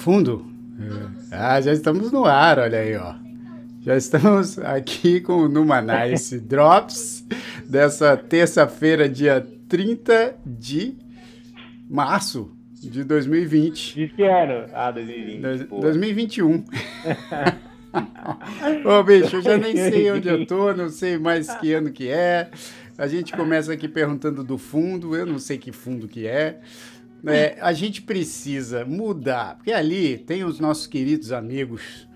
fundo? É. Ah, já estamos no ar, olha aí, ó. Já estamos aqui com o Numanice Drops dessa terça-feira, dia 30 de março de 2020. De que ano? Ah, 2020. Do, 2021. Ô, bicho, eu já nem sei onde eu tô, não sei mais que ano que é. A gente começa aqui perguntando do fundo, eu não sei que fundo que é. É a gente precisa mudar, porque ali tem os nossos queridos amigos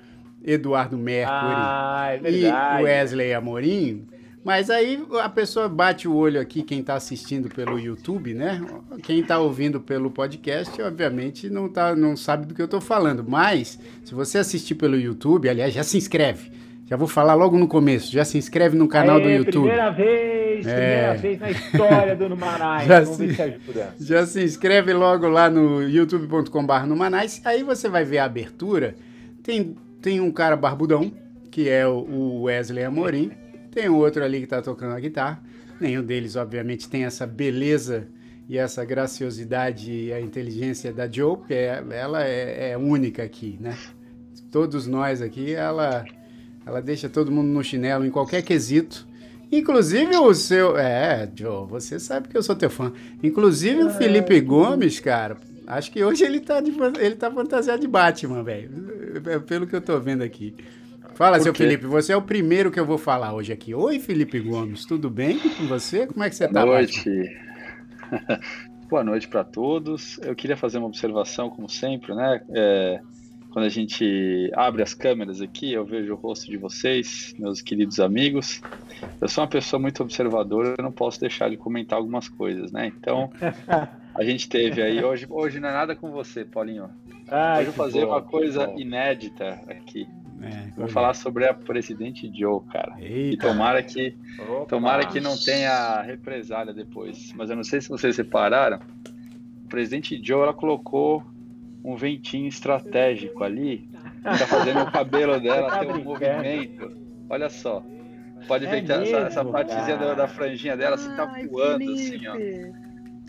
Eduardo Mercury ah, é e Wesley Amorim. Mas aí a pessoa bate o olho aqui, quem está assistindo pelo YouTube, né? Quem está ouvindo pelo podcast, obviamente, não, tá, não sabe do que eu estou falando. Mas, se você assistir pelo YouTube, aliás, já se inscreve. Já vou falar logo no começo. Já se inscreve no canal Aê, do YouTube. Primeira vez, é. Primeira vez na história do Numanais. já Vamos se, ver se ajuda. Já se inscreve logo lá no youtube.com.br Numanais. Aí você vai ver a abertura. Tem, tem um cara barbudão, que é o Wesley Amorim. Tem outro ali que está tocando a guitarra. Nenhum deles, obviamente, tem essa beleza e essa graciosidade e a inteligência da Joe, porque é, ela é, é única aqui, né? Todos nós aqui, ela ela deixa todo mundo no chinelo em qualquer quesito. Inclusive o seu. É, Joe, você sabe que eu sou teu fã. Inclusive o Felipe Gomes, cara. Acho que hoje ele tá, de, ele tá fantasiado de Batman, velho. É, pelo que eu tô vendo aqui. Fala, seu Felipe, você é o primeiro que eu vou falar hoje aqui. Oi, Felipe Gomes, tudo bem com você? Como é que você tá? Boa noite. Boa noite para todos. Eu queria fazer uma observação, como sempre, né? É, quando a gente abre as câmeras aqui, eu vejo o rosto de vocês, meus queridos amigos. Eu sou uma pessoa muito observadora, eu não posso deixar de comentar algumas coisas, né? Então, a gente teve aí hoje, hoje não é nada com você, Paulinho. Ah, hoje eu vou fazer bom, uma coisa inédita aqui. É, vou falar sobre a presidente Joe, cara. Eita. E tomara que Opa. tomara que não tenha represália depois. Mas eu não sei se vocês repararam. O presidente Joe ela colocou um ventinho estratégico ali, tá fazendo o cabelo dela tá ter um movimento. Olha só. Pode ver é que essa, essa partezinha da, da, franjinha dela assim, tá voando, assim, ó.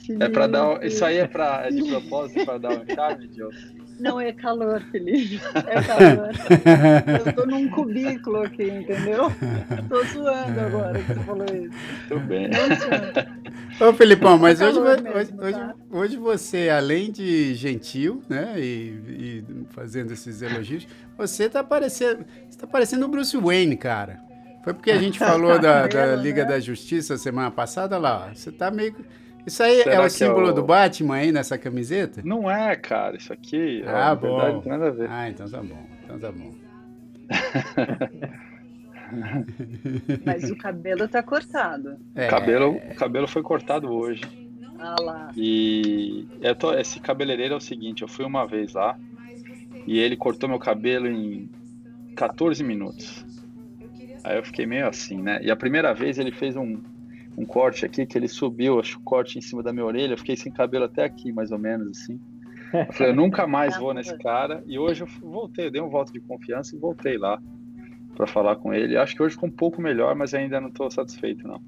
Felipe. É para dar. Isso aí é, pra, é de propósito para dar um charme, Joe? Não, é calor, Felipe. É calor. Eu tô num cubículo aqui, entendeu? Tô suando agora que você falou isso. Tudo bem. Ô, Felipão, mas hoje, mesmo, hoje, tá? hoje, hoje, você, além de gentil, né, e, e fazendo esses elogios, você tá parecendo, você tá parecendo o Bruce Wayne, cara. Foi porque a gente falou da, da Liga né? da Justiça semana passada lá, ó. Você tá meio isso aí Será é o símbolo é o... do Batman aí nessa camiseta? Não é, cara. Isso aqui, ah, é, bom. verdade, não tem nada a ver. Ah, então tá bom. Então tá bom. Mas o cabelo tá cortado. É. O, cabelo, o cabelo foi cortado hoje. Ah lá. E tô, esse cabeleireiro é o seguinte, eu fui uma vez lá e ele cortou meu cabelo em 14 minutos. Aí eu fiquei meio assim, né? E a primeira vez ele fez um, um corte aqui que ele subiu, acho, o corte em cima da minha orelha, eu fiquei sem cabelo até aqui, mais ou menos, assim. Eu falei, eu nunca mais vou nesse cara. E hoje eu voltei, eu dei um voto de confiança e voltei lá para falar com ele. Acho que hoje ficou um pouco melhor, mas ainda não estou satisfeito, não.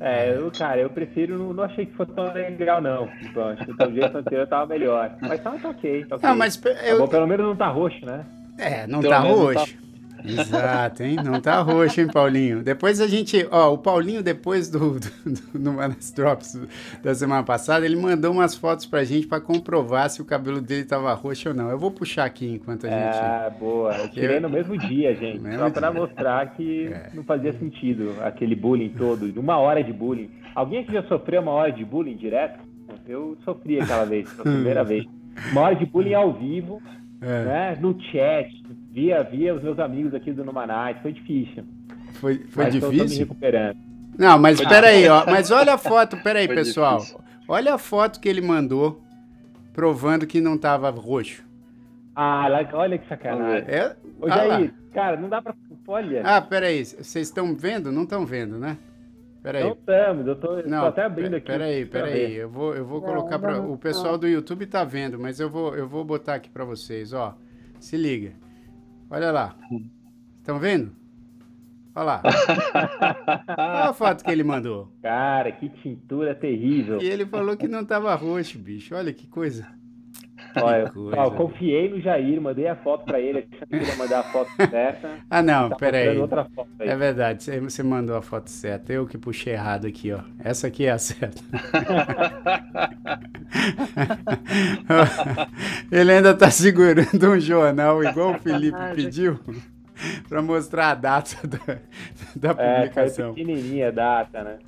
É, eu, cara, eu prefiro, não, não achei que fosse tão legal, não. Então, acho que o jeito anterior tava melhor. Mas tá, tá ok, tá ok. Não, mas eu... Tá bom, pelo menos não tá roxo, né? É, não Pelo tá roxo. Exato, hein? Não tá roxo, hein, Paulinho? Depois a gente, ó, o Paulinho, depois do, do, do, do Manas Drops da semana passada, ele mandou umas fotos pra gente pra comprovar se o cabelo dele tava roxo ou não. Eu vou puxar aqui enquanto a gente. Ah, boa. Eu tirei no mesmo dia, gente. Mesmo só pra dia. mostrar que é. não fazia sentido aquele bullying todo, uma hora de bullying. Alguém aqui já sofreu uma hora de bullying direto? Eu sofri aquela vez, a primeira vez. Uma hora de bullying ao vivo, é. né? No chat, via, via os meus amigos aqui do Numanite, foi difícil. Foi, foi mas difícil? Tô, me recuperando. Não, mas peraí, ó. Mas olha a foto, peraí, foi pessoal. Difícil. Olha a foto que ele mandou provando que não tava roxo. Ah, olha que sacanagem. É? Ô, ah, Jair, cara, não dá pra. Olha. Ah, peraí. Vocês estão vendo? Não estão vendo, né? Peraí. Não estamos, eu tô, não, tô até abrindo aqui. Peraí, peraí. Eu vou, eu vou não, colocar para O pessoal do YouTube tá vendo, mas eu vou, eu vou botar aqui para vocês, ó. Se liga. Olha lá. Estão vendo? Olha lá. Olha a foto que ele mandou. Cara, que tintura terrível. E ele falou que não tava roxo, bicho. Olha que coisa. Olha, ó, confiei no Jair, mandei a foto para ele, achando que ia mandar a foto certa. Ah, não, tá peraí. É verdade, você mandou a foto certa. Eu que puxei errado aqui, ó. Essa aqui é a certa. ele ainda tá segurando um jornal igual o Felipe pediu. para mostrar a data da, da é, publicação. É, pequenininha a data, né?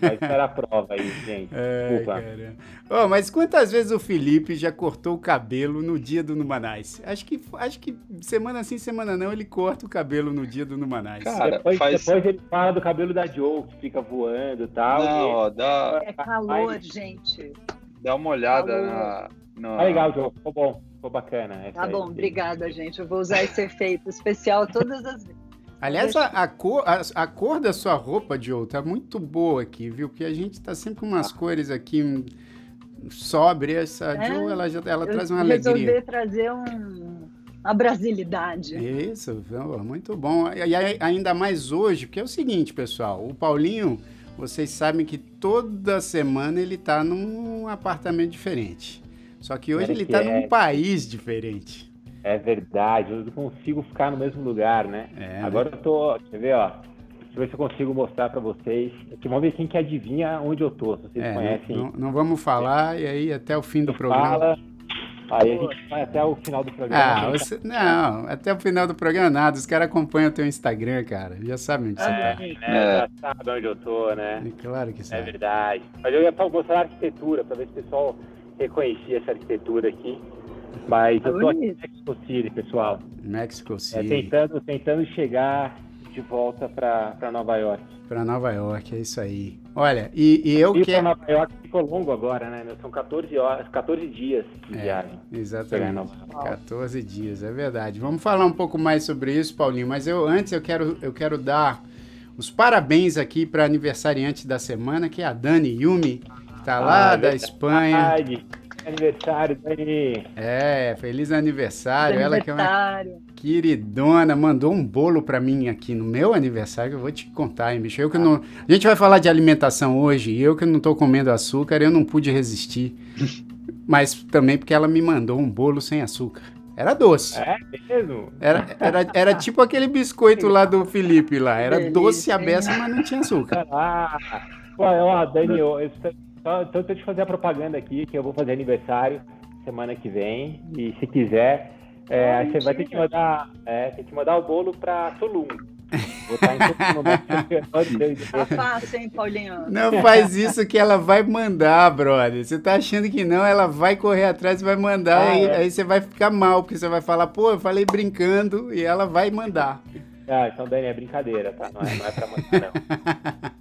Mas era a prova aí, gente. É, Desculpa. Oh, mas quantas vezes o Felipe já cortou o cabelo no dia do Numanais? Acho que, acho que semana sim, semana não, ele corta o cabelo no dia do Numanais. Cara, depois, faz... depois ele fala do cabelo da Joe, que fica voando e tal. Não, ó, dá... É calor, gente. Dá uma olhada na, na... Tá legal, Joe, ficou bom. Ficou bacana. Tá bom, aí. obrigada, gente. Eu vou usar esse efeito especial todas as vezes. Aliás, a, a, cor, a, a, cor da sua roupa, Joe, tá muito boa aqui, viu? Porque a gente tá sempre com umas ah. cores aqui um, sóbrias. A é, Joe, ela, já, ela traz uma alegria. resolver trazer um, uma brasilidade. Isso, muito bom. E ainda mais hoje, porque é o seguinte, pessoal, o Paulinho, vocês sabem que toda semana ele tá num apartamento diferente. Só que hoje ele está é... num país diferente. É verdade, eu não consigo ficar no mesmo lugar, né? É, né? Agora né? eu tô, quer ver, ó. Deixa eu ver se eu consigo mostrar para vocês. Aqui, vamos ver quem que adivinha onde eu tô, se vocês é, conhecem. Não, não, vamos falar, e aí até o fim do programa. Fala, Aí a gente vai até o final do programa. Ah, você... não, até o final do programa nada. Os caras acompanham o teu Instagram, cara. Já sabem onde é, você tá. É, é. Já sabe onde eu tô, né? É claro que sim. É verdade. Mas eu ia mostrar a arquitetura, para ver se o pessoal reconheci essa arquitetura aqui. Mas eu tô aqui em Mexico City, pessoal. Mexico é, City. É, tentando, tentando chegar de volta para Nova York. Para Nova York, é isso aí. Olha, e, e eu quero. Nova York ficou longo agora, né? São 14 horas, 14 dias de é, viagem. Exatamente. 14 dias, é verdade. Vamos falar um pouco mais sobre isso, Paulinho. Mas eu antes eu quero, eu quero dar os parabéns aqui para aniversariante da semana, que é a Dani Yumi Tá lá ah, da Espanha. Aniversário, Dani. É, feliz aniversário. Ela que é uma queridona, mandou um bolo para mim aqui no meu aniversário, eu vou te contar, hein, bicho. Eu que não... A gente vai falar de alimentação hoje, e eu que não tô comendo açúcar, eu não pude resistir. Mas também porque ela me mandou um bolo sem açúcar. Era doce. É mesmo? Era, era, era tipo aquele biscoito lá do Felipe lá. Era doce a beça, mas não tinha açúcar. Ah, ó, Dani, eu, então, então eu te fazer a propaganda aqui, que eu vou fazer aniversário semana que vem. E se quiser, é, Ai, você vai ter que mandar, é, ter que mandar o bolo para Tulum. Vou estar em Tá fácil, hein, Paulinho? Não faz isso que ela vai mandar, brother. Você tá achando que não, ela vai correr atrás e vai mandar. Ah, e, é. Aí você vai ficar mal, porque você vai falar, pô, eu falei brincando, e ela vai mandar. Ah, então, Dani, é brincadeira, tá? Não é, não é pra mandar,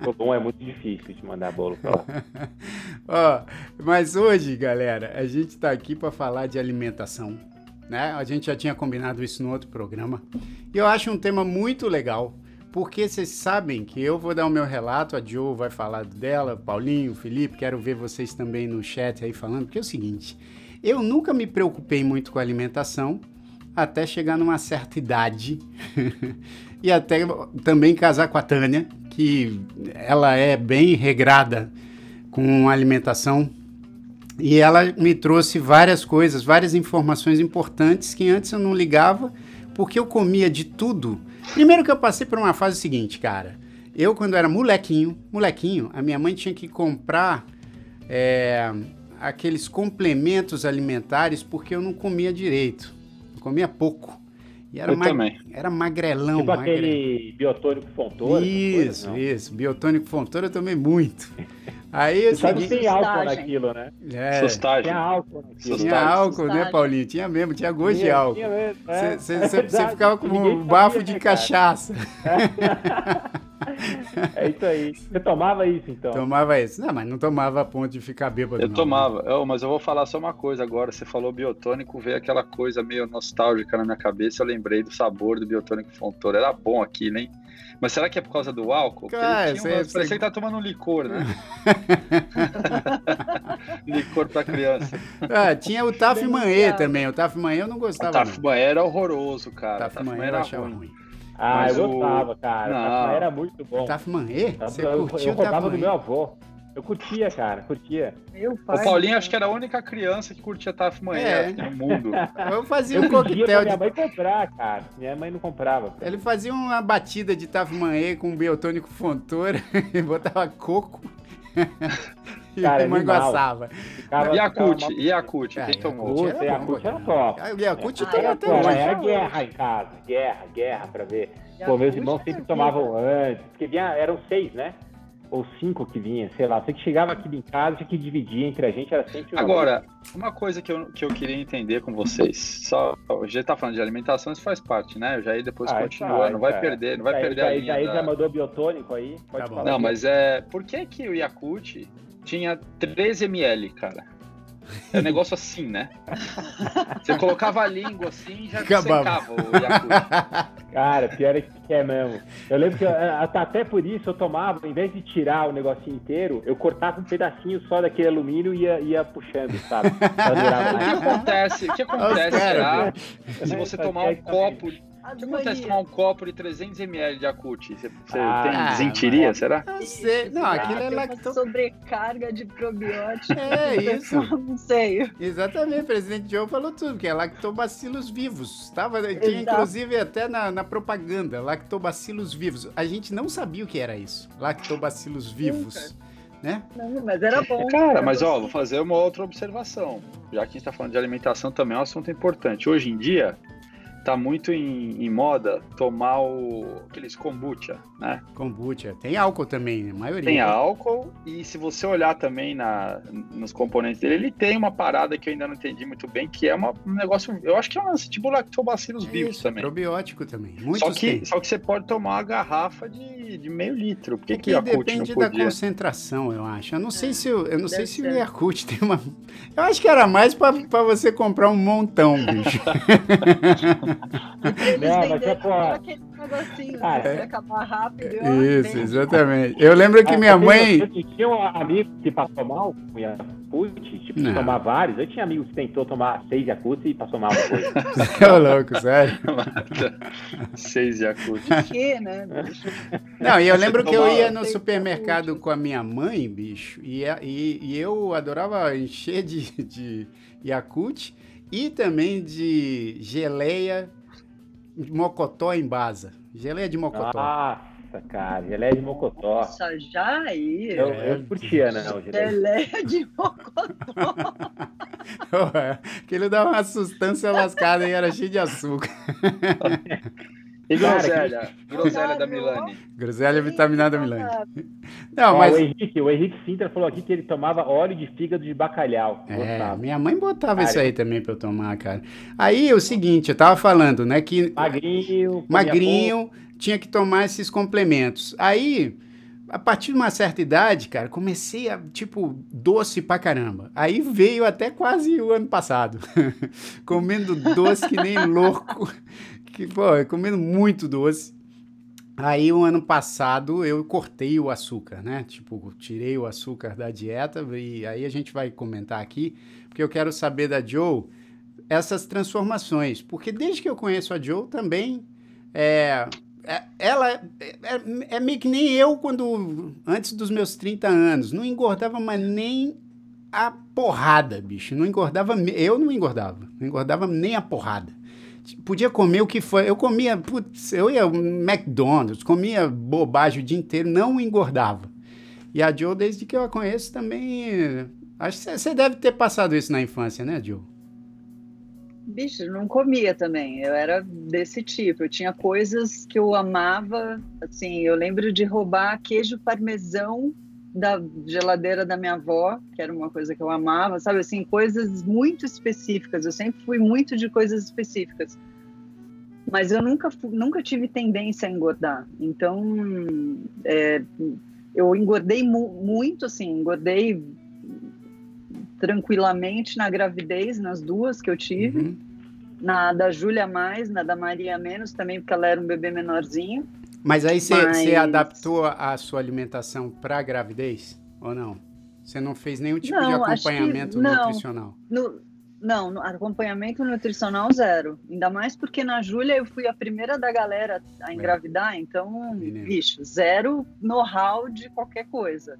não. o bom é muito difícil de mandar bolo pra lá. Ó, mas hoje, galera, a gente tá aqui para falar de alimentação, né? A gente já tinha combinado isso no outro programa. E eu acho um tema muito legal, porque vocês sabem que eu vou dar o meu relato, a Jo vai falar dela, Paulinho, Felipe, quero ver vocês também no chat aí falando, porque é o seguinte, eu nunca me preocupei muito com alimentação, até chegar numa certa idade e até também casar com a Tânia, que ela é bem regrada com alimentação e ela me trouxe várias coisas, várias informações importantes que antes eu não ligava porque eu comia de tudo. Primeiro que eu passei por uma fase seguinte, cara. Eu, quando era molequinho, molequinho, a minha mãe tinha que comprar é, aqueles complementos alimentares porque eu não comia direito comia pouco. E era, eu também. era magrelão. Tipo magrelão. aquele biotônico Fontoura? Isso, coisa, isso. Biotônico Fontoura eu tomei muito. Aí eu segui... tem álcool naquilo, né? É. Sustagem. Tinha álcool naquilo. Tinha álcool, né, Paulinho? Tinha mesmo, tinha gosto tinha, de álcool. Tinha mesmo, Você é. ficava com um bafo de né, cachaça. É. É isso aí. Você tomava isso, então? Tomava isso. Não, mas não tomava a ponto de ficar bêbado. Eu não, tomava. Né? Eu, mas eu vou falar só uma coisa agora. Você falou biotônico, veio aquela coisa meio nostálgica na minha cabeça. Eu lembrei do sabor do biotônico Fontoura. Era bom aquilo, hein? Mas será que é por causa do álcool? Cara, você, uma... Parecia que tá tomando um licor, né? licor pra criança. Ah, tinha o Taf Manhê também. O Taf Manhê eu não gostava. O Taf Manhê era horroroso, cara. O Taf Manhê era ruim. ruim. Ah, Mas eu gostava, cara. Não. era muito bom. Taf Manhê? Você eu, curtiu eu, eu roubava do meu avô. Eu curtia, cara, curtia. Meu pai, o Paulinho acho que era a única criança que curtia Taf Manhã é. no mundo. Eu fazia eu um coquetel de... minha mãe comprar, cara. Minha mãe não comprava. Cara. Ele fazia uma batida de Taf Manhã com biotônico fontora e botava coco. Cara, e manguaçava. Yakut, Yakut, quem tomou? Yakut era top. Yakut tomou até hoje. Era guerra em casa, guerra, guerra pra ver. Pô, meus irmãos sempre tomavam antes, porque vinha, eram seis, né? Ou cinco que vinha, sei lá. Você que chegava aqui em casa, tinha que dividir entre a gente, era sempre uma Agora, uma coisa que eu, que eu queria entender com vocês, só, a gente tá falando de alimentação, isso faz parte, né? Eu já aí depois ah, continua, não vai cara. perder, não vai perder já, a linha. Já, da... já mandou biotônico aí, pode tá falar. Não, mas é, por que que o Yakut tinha 13 ml, cara. É um negócio assim, né? Você colocava a língua assim e já Acabava. secava o Yakult. Cara, pior é que é mesmo. Eu lembro que eu, até por isso eu tomava, em vez de tirar o negocinho inteiro, eu cortava um pedacinho só daquele alumínio e ia, ia puxando, sabe? o que acontece? O que acontece, será? Se você tomar um copo o que acontece tomar um copo de 300 ml de Acute? Você, você ah, tem desentiria, será? Não sei. Não, aquilo é lactose. sobrecarga de probióticos. É isso. Não sei. Exatamente, o presidente Joe falou tudo, que é lactobacilos vivos. Tava, tinha inclusive até na, na propaganda, lactobacilos vivos. A gente não sabia o que era isso, lactobacilos vivos. Né? Não, mas era bom. Cara, mas ó, vou fazer uma outra observação. Já que a gente está falando de alimentação também é um assunto importante. Hoje em dia, tá muito em, em, moda tomar o, aqueles kombucha, né? Kombucha. Tem álcool também, a maioria. Tem álcool e se você olhar também na, nos componentes dele, ele tem uma parada que eu ainda não entendi muito bem, que é uma, um negócio, eu acho que é um tipo lactobacilos é vivos também. probiótico também. Muitos só que, tem. só que você pode tomar uma garrafa de, de meio litro. Por que, que Yakult depende da concentração, eu acho. Eu não sei se, eu, eu não sei se o Yakult tem uma... Eu acho que era mais para você comprar um montão, bicho. Eles não, mas é aquele negocinho, ah, é. acabar rápido. Isso, exatamente. Eu lembro que ah, minha mãe. Eu, tinha um amigo que passou mal com Yakult, tipo, não. tomar vários. Eu tinha amigos que tentou tomar seis Yakult e passou mal depois. Ô, louco, sério? seis Yakult. Que, né, Não, e eu lembro que eu ia no supermercado com a minha mãe, bicho, e, e, e eu adorava encher de, de Yakult e também de geleia de mocotó em Baza. Geleia de mocotó. Nossa, cara, geleia de mocotó. Nossa, já aí. Eu, eu curtia, né? Geleia de mocotó. Aquele dava uma sustância lascada e era cheio de açúcar. E groselha? Groselha da Milani. Groselha vitaminada da Milani. Não, Ó, mas... o, Henrique, o Henrique Sintra falou aqui que ele tomava óleo de fígado de bacalhau. É, Gostava. minha mãe botava cara, isso aí também pra eu tomar, cara. Aí, o seguinte, eu tava falando, né, que... Magrinho. Magrinho, tinha que tomar esses complementos. Aí, a partir de uma certa idade, cara, comecei a, tipo, doce pra caramba. Aí veio até quase o ano passado. Comendo doce que nem louco que, pô, eu comendo muito doce. Aí, o um ano passado, eu cortei o açúcar, né? Tipo, tirei o açúcar da dieta e aí a gente vai comentar aqui, porque eu quero saber da Joe essas transformações. Porque desde que eu conheço a Joe também, é, é, ela é, é, é, meio que nem eu quando, antes dos meus 30 anos, não engordava mais nem a porrada, bicho. Não engordava, eu não engordava, não engordava nem a porrada podia comer o que foi. Eu comia, putz, eu ia McDonald's, comia bobagem o dia inteiro, não engordava. E a Joe, desde que eu a conheço, também. Acho que você deve ter passado isso na infância, né, Joe? Bicho, não comia também. Eu era desse tipo. Eu tinha coisas que eu amava. Assim, eu lembro de roubar queijo parmesão da geladeira da minha avó, que era uma coisa que eu amava, sabe? Assim, coisas muito específicas. Eu sempre fui muito de coisas específicas. Mas eu nunca, nunca tive tendência a engordar. Então, é, eu engordei mu muito, assim, engordei tranquilamente na gravidez, nas duas que eu tive. Uhum. Na da Júlia mais, na da Maria menos também, porque ela era um bebê menorzinho. Mas aí você Mas... adaptou a sua alimentação para a gravidez ou não? Você não fez nenhum tipo não, de acompanhamento não, nutricional? No, não, no, acompanhamento nutricional zero. Ainda mais porque na Júlia eu fui a primeira da galera a engravidar, é. então, bicho, zero know-how de qualquer coisa.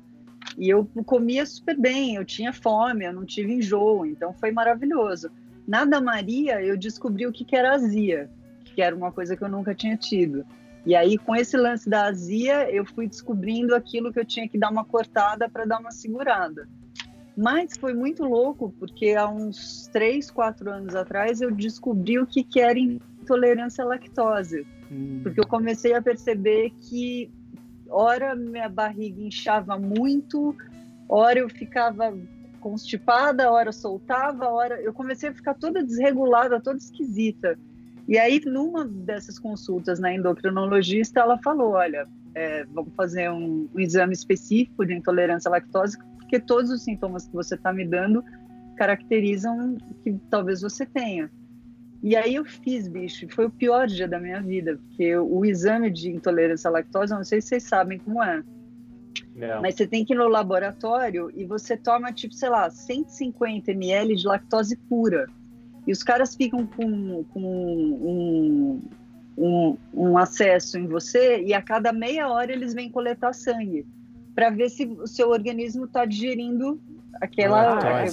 E eu comia super bem, eu tinha fome, eu não tive enjoo, então foi maravilhoso. Na da Maria, eu descobri o que, que era azia, que era uma coisa que eu nunca tinha tido. E aí, com esse lance da azia, eu fui descobrindo aquilo que eu tinha que dar uma cortada para dar uma segurada. Mas foi muito louco, porque há uns três, quatro anos atrás eu descobri o que, que era intolerância à lactose. Hum. Porque eu comecei a perceber que, ora, minha barriga inchava muito, ora eu ficava constipada, ora soltava, ora eu comecei a ficar toda desregulada, toda esquisita. E aí, numa dessas consultas na endocrinologista, ela falou: olha, é, vamos fazer um, um, exame específico de intolerância à lactose, porque todos os sintomas que você está me dando caracterizam que talvez você tenha. E aí eu fiz, bicho, foi o pior dia da minha vida, porque o exame de intolerância à lactose, não sei se vocês sabem como é. Não. Mas você tem que ir no laboratório e você toma, tipo, sei lá, 150 ml de lactose pura. E os caras ficam com, com um, um, um, acesso em você e a cada meia hora eles vêm coletar sangue para ver se o seu organismo está digerindo aquela. Ah,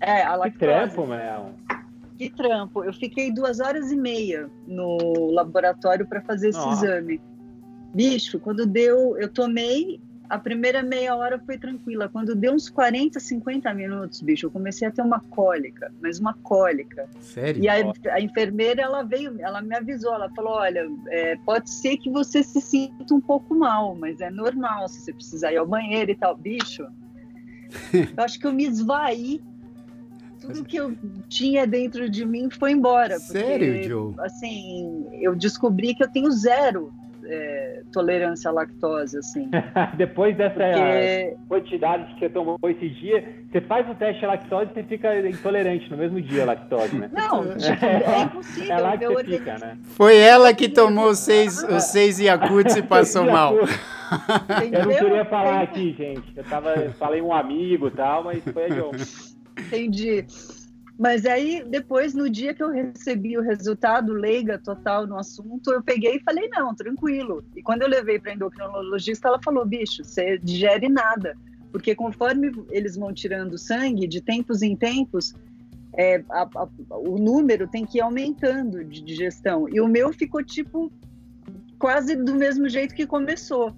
é, a lactose. Que trampo, Mel. Que trampo. Eu fiquei duas horas e meia no laboratório para fazer esse Nossa. exame. Bicho, quando deu, eu tomei a primeira meia hora foi tranquila. Quando deu uns 40, 50 minutos, bicho, eu comecei a ter uma cólica, mas uma cólica. Sério? E a, a enfermeira, ela veio, ela me avisou, ela falou, olha, é, pode ser que você se sinta um pouco mal, mas é normal se você precisar ir ao banheiro e tal. Bicho, eu acho que eu me esvaí tudo que eu tinha dentro de mim foi embora. Porque, Sério, Joe? Assim, eu descobri que eu tenho zero é, tolerância à lactose, assim. Depois dessa Porque... quantidade que você tomou esse dia, você faz o teste à lactose e você fica intolerante no mesmo dia à lactose, né? Não, tipo, é impossível. É lá que você fica, né? Foi ela que tomou seis, os seis Yakuts e passou mal. Eu não queria falar aqui, gente. Eu tava, falei um amigo e tal, mas foi a John. Entendi. Mas aí, depois, no dia que eu recebi o resultado, leiga total no assunto, eu peguei e falei, não, tranquilo. E quando eu levei para endocrinologista, ela falou, bicho, você digere nada. Porque conforme eles vão tirando sangue, de tempos em tempos, é, a, a, o número tem que ir aumentando de digestão. E o meu ficou, tipo, quase do mesmo jeito que começou.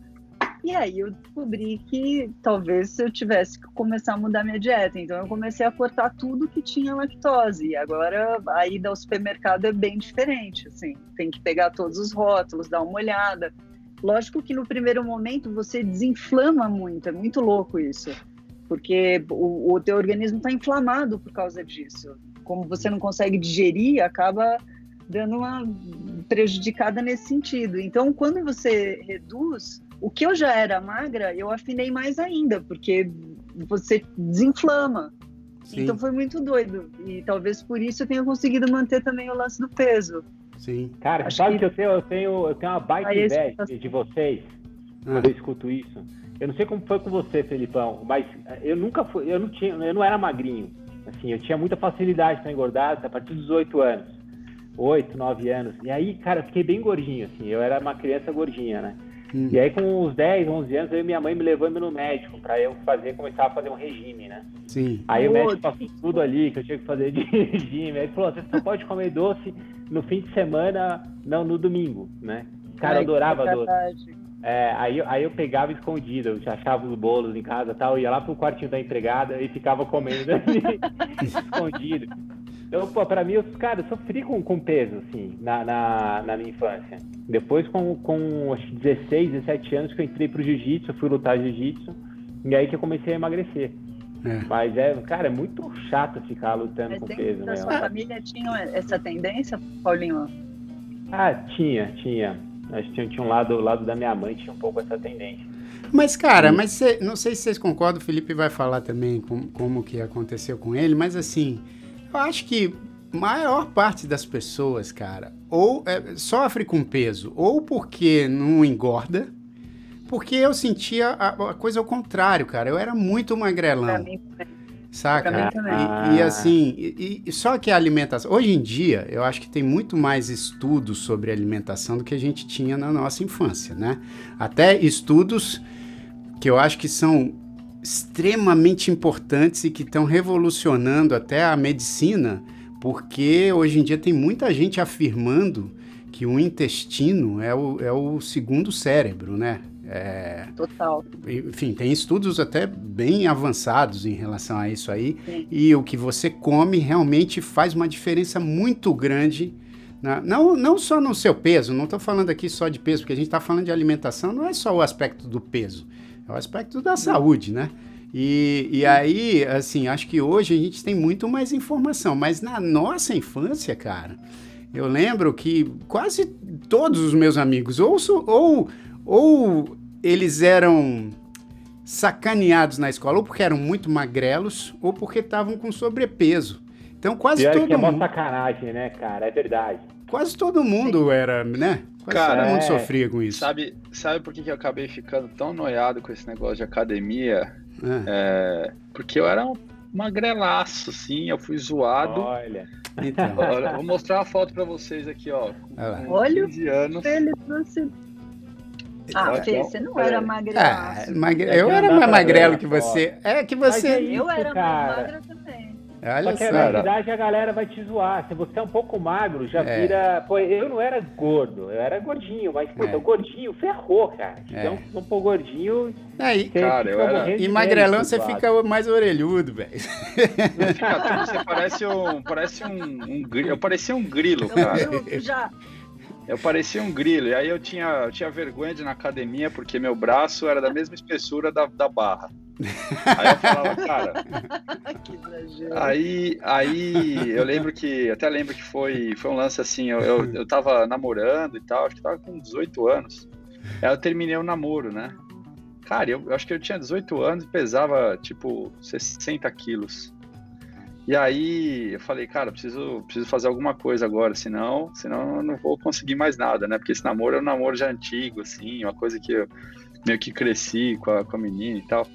E aí eu descobri que talvez eu tivesse que começar a mudar minha dieta. Então eu comecei a cortar tudo que tinha lactose. E agora a ida ao supermercado é bem diferente, assim. Tem que pegar todos os rótulos, dar uma olhada. Lógico que no primeiro momento você desinflama muito, é muito louco isso. Porque o, o teu organismo está inflamado por causa disso. Como você não consegue digerir, acaba dando uma prejudicada nesse sentido. Então, quando você reduz, o que eu já era magra, eu afinei mais ainda, porque você desinflama. Sim. Então foi muito doido. E talvez por isso eu tenha conseguido manter também o lance do peso. Sim. Cara, Acho sabe que... que, eu, tenho, eu, tenho, eu tenho uma baita ideia de vocês ah. quando eu escuto isso. Eu não sei como foi com você, Felipão, mas eu nunca fui, eu não tinha, eu não era magrinho. Assim, eu tinha muita facilidade para engordar a partir dos 18 anos. 8, 9 anos. E aí, cara, eu fiquei bem gordinho, assim. Eu era uma criança gordinha, né? Hum. E aí, com uns 10, 11 anos, eu e minha mãe me levou no médico para eu fazer, começar a fazer um regime, né? Sim. Aí o médico passou tudo ali que eu tinha que fazer de regime. Aí falou: você só pode comer doce no fim de semana, não no domingo, né? Cara, Ai, eu adorava doce. É, aí, aí eu pegava escondido, eu achava os bolos em casa tal, ia lá pro quartinho da empregada e ficava comendo escondido. Então, pô, pra mim, eu, cara, eu sofri com, com peso, assim, na, na, na minha infância. Depois, com, com acho que 16, 17 anos, que eu entrei pro jiu-jitsu, fui lutar jiu-jitsu, e aí que eu comecei a emagrecer. É. Mas é, cara, é muito chato ficar lutando Mas com peso, né? sua família tinha essa tendência, Paulinho? Ah, tinha, tinha. Acho que tinha, tinha um lado, lado da minha mãe tinha um pouco essa tendência. Mas, cara, mas cê, não sei se vocês concordam, o Felipe vai falar também com, como que aconteceu com ele, mas assim, eu acho que maior parte das pessoas, cara, ou é, sofre com peso, ou porque não engorda, porque eu sentia a, a coisa ao contrário, cara. Eu era muito magrelão. Saca? E, e, assim, e, e, só que a alimentação. Hoje em dia, eu acho que tem muito mais estudos sobre alimentação do que a gente tinha na nossa infância, né? Até estudos que eu acho que são extremamente importantes e que estão revolucionando até a medicina, porque hoje em dia tem muita gente afirmando que o intestino é o, é o segundo cérebro, né? É, Total. Enfim, tem estudos até bem avançados em relação a isso aí. Sim. E o que você come realmente faz uma diferença muito grande. Na, não, não só no seu peso, não estou falando aqui só de peso, porque a gente está falando de alimentação, não é só o aspecto do peso. É o aspecto da saúde, né? E, e aí, assim, acho que hoje a gente tem muito mais informação, mas na nossa infância, cara, eu lembro que quase todos os meus amigos, ou, ou, ou eles eram sacaneados na escola, ou porque eram muito magrelos, ou porque estavam com sobrepeso. Então quase Pior todo que é mundo. É sacanagem, né, cara? É verdade. Quase todo mundo era, né? Quase Cara, todo mundo é... sofria com isso. Sabe, sabe por que, que eu acabei ficando tão noiado com esse negócio de academia? É. É, porque eu era um magrelaço, assim, eu fui zoado. Olha. Então. Olha, vou mostrar uma foto pra vocês aqui, ó. Com Olha 15 anos. Trouxe... Ah, Fê, você não era magrelaço. Ah, magre... Eu era mais magrelo que você. É que você. É isso, eu era mais magra também. Olha só que na verdade a galera vai te zoar. Se você é um pouco magro, já é. vira. Pô, eu não era gordo, eu era gordinho, mas, pô, é. então gordinho ferrou, cara. É. Então, se não for gordinho. Aí, cara, eu era. E magrelão você fica mais orelhudo, velho. Você parece um. Parece um, um. Eu parecia um grilo, cara. Já. Eu parecia um grilo, e aí eu tinha, eu tinha vergonha de ir na academia porque meu braço era da mesma espessura da, da barra. Aí eu falava, cara. que exagero. Aí, aí eu lembro que, até lembro que foi, foi um lance assim, eu, eu, eu tava namorando e tal, acho que tava com 18 anos. Aí eu terminei o namoro, né? Cara, eu, eu acho que eu tinha 18 anos e pesava tipo 60 quilos. E aí eu falei, cara, preciso, preciso fazer alguma coisa agora, senão, senão eu não vou conseguir mais nada, né? Porque esse namoro é um namoro já antigo, assim, uma coisa que eu meio que cresci com a, com a menina e tal.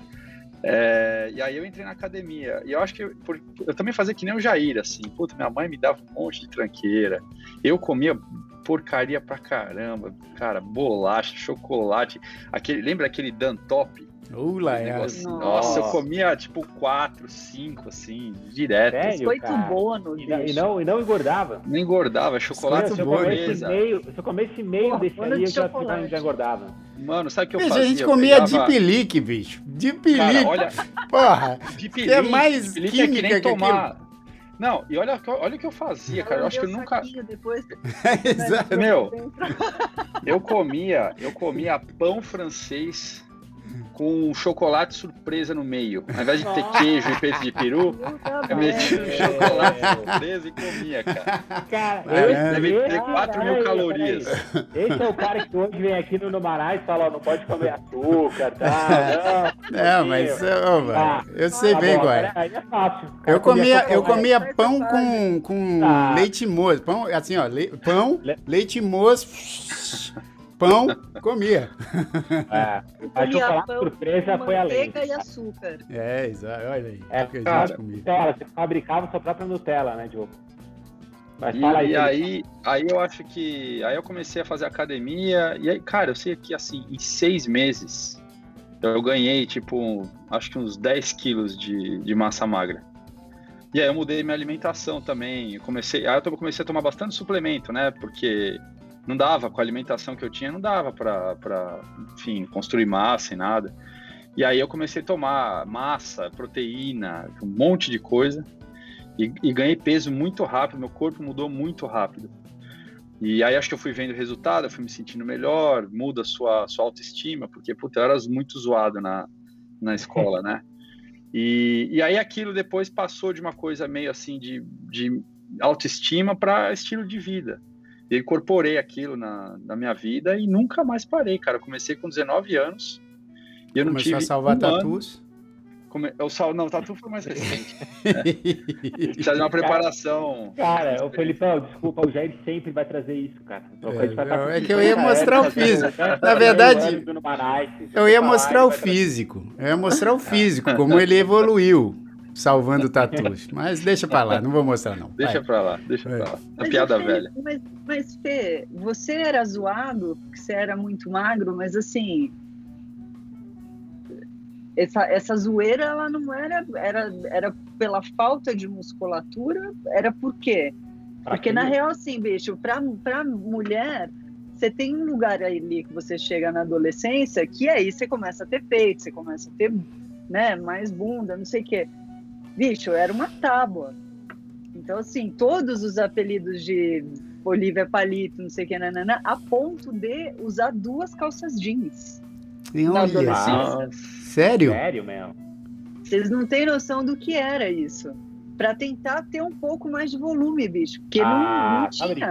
É, e aí eu entrei na academia. E eu acho que eu, por, eu também fazia que nem o Jair, assim. Puta, minha mãe me dava um monte de tranqueira. Eu comia porcaria pra caramba. Cara, bolacha, chocolate. Aquele, lembra aquele Dan Top? Ula, é. Nossa, eu comia tipo quatro, cinco, assim, direto. Sério, Biscoito bônus. E, não, e, não, e não engordava? Não engordava, chocolate se eu comesse meio, Se eu comesse meio Pô, desse aí, eu já, já engordava. Mano, sabe o que eu fazia? A gente comia pegava... de pelique, bicho. De pelique. olha... Porra, de pelique, é mais de química é que, nem tomar... Aquilo. Não, e olha, olha o que eu fazia, cara. Eu acho que eu nunca. Depois... Exato. Meu, eu comia, eu comia pão francês com chocolate surpresa no meio. Ao invés de ter queijo e peito de peru, eu meti um chocolate surpresa e comia, cara. Cara, eu, deve ter 4 mil calorias. Esse é o cara que hoje vem aqui no Numarais e fala, não pode comer açúcar, tá? Não, não mas mano, ah, eu sei tá bem agora. Aí é fácil. Eu comia, eu comia pão com, com ah. leite moço. Pão, assim, ó, le, pão, leite moço pão, comia. É, a chocolate pão, surpresa foi a lei. e açúcar. É, exato. Olha aí. É, cara, Nutella, você fabricava sua própria Nutella, né, Diogo? Mas e, aí, e aí, aí eu acho que. Aí eu comecei a fazer academia. E aí, cara, eu sei que assim, em seis meses eu ganhei, tipo, acho que uns 10 quilos de, de massa magra. E aí eu mudei minha alimentação também. Eu comecei, aí eu comecei a tomar bastante suplemento, né? Porque não dava, com a alimentação que eu tinha, não dava para, enfim, construir massa e nada. E aí eu comecei a tomar massa, proteína, um monte de coisa. E, e, ganhei peso muito rápido, meu corpo mudou muito rápido. E aí acho que eu fui vendo o resultado, eu fui me sentindo melhor, muda a sua, sua autoestima, porque, puta, eu era muito zoado na, na escola, né? E, e aí aquilo depois passou de uma coisa meio assim de, de autoestima para estilo de vida. E incorporei aquilo na, na minha vida e nunca mais parei, cara. Eu comecei com 19 anos. E eu não Começou tive a salvar um tatus? Come... Eu sal... Não, o tatu foi mais recente. né? Precisa de uma preparação. Cara, cara o Felipão, desculpa, o Jair sempre vai trazer isso, cara. É, é que eu ia mostrar o físico. Na verdade, eu ia mostrar o físico. Eu ia mostrar o físico, como ele evoluiu salvando tatus. Mas deixa pra lá, não vou mostrar não. Deixa Vai. pra lá, deixa pra lá. A mas, piada Fê, velha. Mas, mas, Fê, você era zoado porque você era muito magro, mas assim... essa, essa zoeira, ela não era, era, era pela falta de musculatura, era por quê? Porque, na real, assim, bicho, pra, pra mulher, você tem um lugar ali que você chega na adolescência que aí você começa a ter peito, você começa a ter né, mais bunda, não sei o quê. Bicho, era uma tábua. Então, assim, todos os apelidos de Olivia Palito, não sei o que, nanana, a ponto de usar duas calças jeans. Na adolescência. Sério? Sério, mesmo. Vocês não têm noção do que era isso. Para tentar ter um pouco mais de volume, bicho. Porque ah, não, não tá tinha.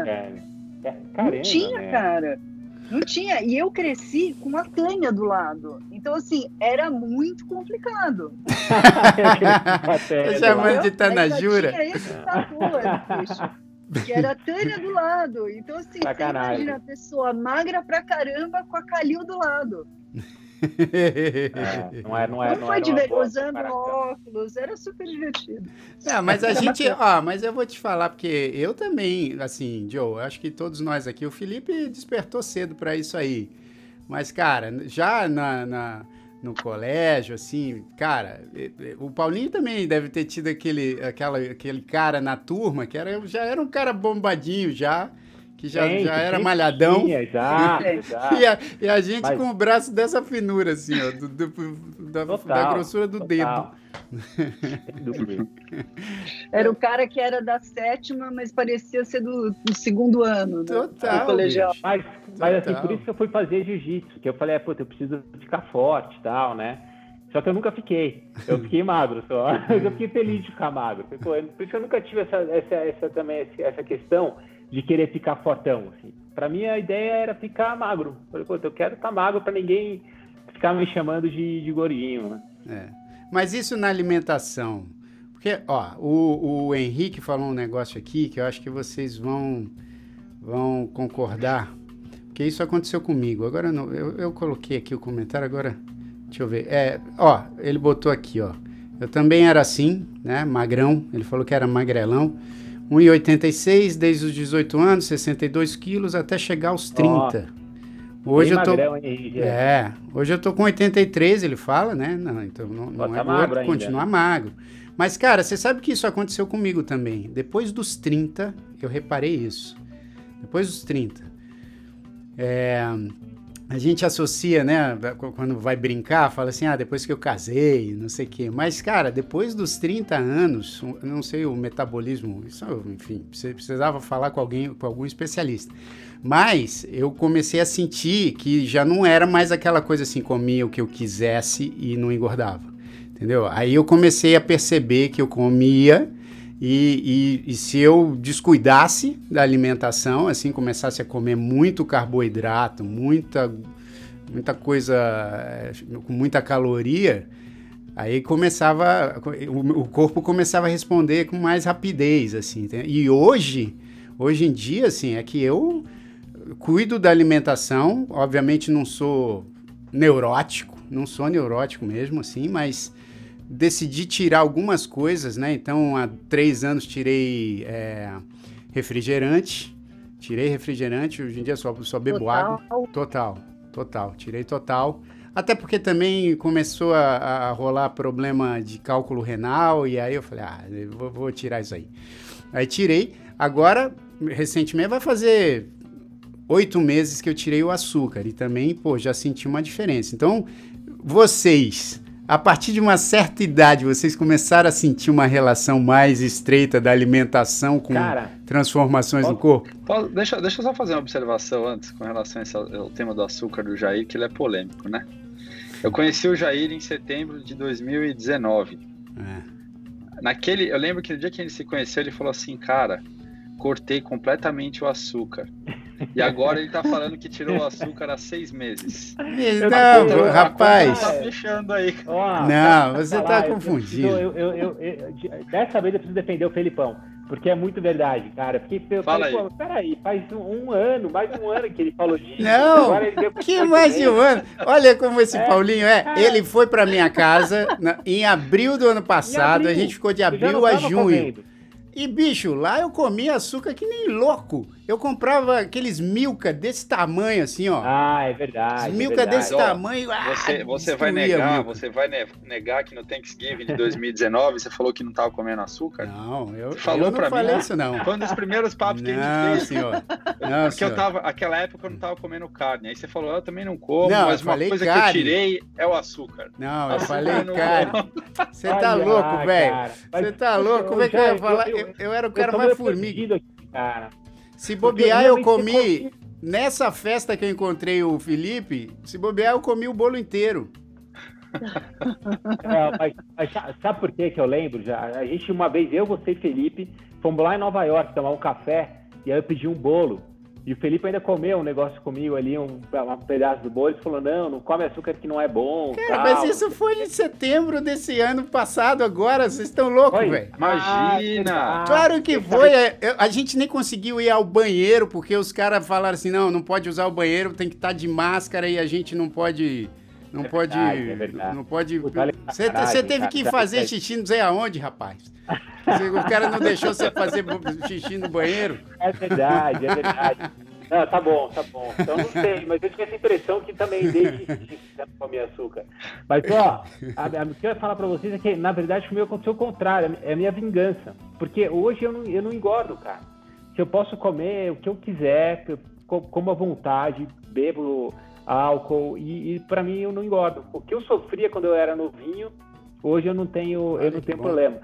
É, caramba, não tinha, né? cara. Não tinha. E eu cresci com a Tânia do lado. Então, assim, era muito complicado. Chamando de Tanajura. Tinha esse bicho. Que era a Tânia do lado. Então, assim, você imagina a pessoa magra pra caramba com a Calil do lado. É, não é, não é, não, não foi divertido, usando óculos, era super divertido. É, mas a gente, ó, mas eu vou te falar, porque eu também, assim, Joe, acho que todos nós aqui, o Felipe despertou cedo para isso aí. Mas, cara, já na, na, no colégio, assim, cara, o Paulinho também deve ter tido aquele, aquela, aquele cara na turma que era, já era um cara bombadinho já que já, já era malhadão. Tinha, já, já. E, a, e a gente mas... com o braço dessa finura, assim, ó, do, do, da, total, da, grossura do total. dedo. era o cara que era da sétima, mas parecia ser do, do segundo ano. Né? Total. colegial. Mas, mas assim, por isso que eu fui fazer jiu-jitsu, que eu falei, é, puta, eu preciso ficar forte e tal, né? Só que eu nunca fiquei. Eu fiquei magro só. eu fiquei feliz de ficar magro. Por isso que eu nunca tive essa, essa, essa também essa questão de querer ficar fortão. Assim. Para mim, a ideia era ficar magro. Falei, pô, eu quero estar magro para ninguém ficar me chamando de, de gordinho. Né? É. Mas isso na alimentação. Porque, ó, o, o Henrique falou um negócio aqui que eu acho que vocês vão, vão concordar. Porque isso aconteceu comigo. Agora, não, eu, eu coloquei aqui o comentário, agora. Deixa eu ver. É, ó, ele botou aqui, ó. Eu também era assim, né? Magrão. Ele falou que era magrelão. 1,86 desde os 18 anos, 62 quilos até chegar aos 30. Oh, hoje eu tô magrão, É, hoje eu tô com 83, ele fala, né? Não, então não, não é gordo, continua magro. Mas cara, você sabe que isso aconteceu comigo também. Depois dos 30, eu reparei isso. Depois dos 30. É, a gente associa, né, quando vai brincar, fala assim, ah, depois que eu casei, não sei o quê. Mas, cara, depois dos 30 anos, não sei o metabolismo, isso, enfim, você precisava falar com alguém, com algum especialista. Mas eu comecei a sentir que já não era mais aquela coisa assim, comia o que eu quisesse e não engordava, entendeu? Aí eu comecei a perceber que eu comia e, e, e, se eu descuidasse da alimentação, assim, começasse a comer muito carboidrato, muita, muita coisa eh, com muita caloria, aí começava, o, o corpo começava a responder com mais rapidez, assim. E hoje, hoje em dia, assim, é que eu cuido da alimentação, obviamente não sou neurótico, não sou neurótico mesmo, assim, mas decidi tirar algumas coisas, né? Então, há três anos tirei é, refrigerante. Tirei refrigerante, hoje em dia só, só bebo total. água. Total, total. Tirei total. Até porque também começou a, a, rolar problema de cálculo renal, e aí eu falei, ah, eu vou, vou tirar isso aí. Aí tirei. Agora, recentemente, vai fazer oito meses que eu tirei o açúcar e também, pô, já senti uma diferença. Então, vocês a partir de uma certa idade, vocês começaram a sentir uma relação mais estreita da alimentação com Cara, transformações no corpo? Deixa, deixa eu só fazer uma observação antes com relação ao tema do açúcar do Jair, que ele é polêmico, né? Eu conheci o Jair em setembro de 2019. É. Naquele, eu lembro que no dia que ele se conheceu, ele falou assim, cara, cortei completamente o açúcar. E agora ele tá falando que tirou o açúcar há seis meses. Não, então, rapaz. Tá fechando aí. não, você tá falar, tá confundindo. Eu, eu, eu, dessa vez eu preciso defender o Felipão. Porque é muito verdade, cara. Fiquei pensando, Fala aí. Pô, peraí, faz um, um, ano, mais um ano que ele falou disso. Não, que mais de um ano? Olha como esse é, Paulinho é. Cara. Ele foi pra minha casa na, em abril do ano passado, abril, a gente ficou de abril a junho. Comendo. E, bicho, lá eu comia açúcar que nem louco. Eu comprava aqueles Milka desse tamanho, assim, ó. Ah, é verdade. Milka é desse tamanho. Ah, você, você vai negar, você vai negar que no Thanksgiving de 2019 você falou que não estava comendo açúcar? Não, eu, você falou eu não falei mim, isso, não. Foi um dos primeiros papos que não, a gente fez. Senhor. Não, Porque senhor. eu tava, aquela época eu não estava comendo carne. Aí você falou, eu também não como, não, mas uma coisa carne. que eu tirei é o açúcar. Não, eu falei carne. Você tá louco, velho. Você tá louco? Como é que eu ia falar? Eu, eu era o cara mais formiga. Aqui, cara. Se bobear, eu comi. Nessa festa que eu encontrei o Felipe, se bobear, eu comi o bolo inteiro. É, mas, mas, sabe por que que eu lembro já? A gente, uma vez, eu, você e Felipe, fomos lá em Nova York tomar um café e aí eu pedi um bolo. E o Felipe ainda comeu um negócio comigo ali, um, um pedaço do bolo. Ele falou: não, não come açúcar que não é bom. Cara, tal. mas isso foi em setembro desse ano passado, agora. Vocês estão loucos, velho. Imagina! Ah, claro que foi. É, a gente nem conseguiu ir ao banheiro, porque os caras falaram assim: não, não pode usar o banheiro, tem que estar de máscara e a gente não pode. Não é pode. Verdade, é verdade. Não pode. Você, você teve que fazer xixi não sei aonde, rapaz. O cara não deixou você fazer xixi no banheiro? É verdade, é verdade. Não, tá bom, tá bom. Então não sei, mas eu tinha essa impressão que também desde que não comia açúcar. Mas, ó, a, a, o que eu ia falar pra vocês é que, na verdade, comigo aconteceu o contrário, é a minha vingança. Porque hoje eu não, eu não engordo, cara. Se eu posso comer o que eu quiser, eu como à vontade, bebo álcool, e, e para mim eu não engordo. O que eu sofria quando eu era novinho, hoje eu não tenho, eu não tenho problema.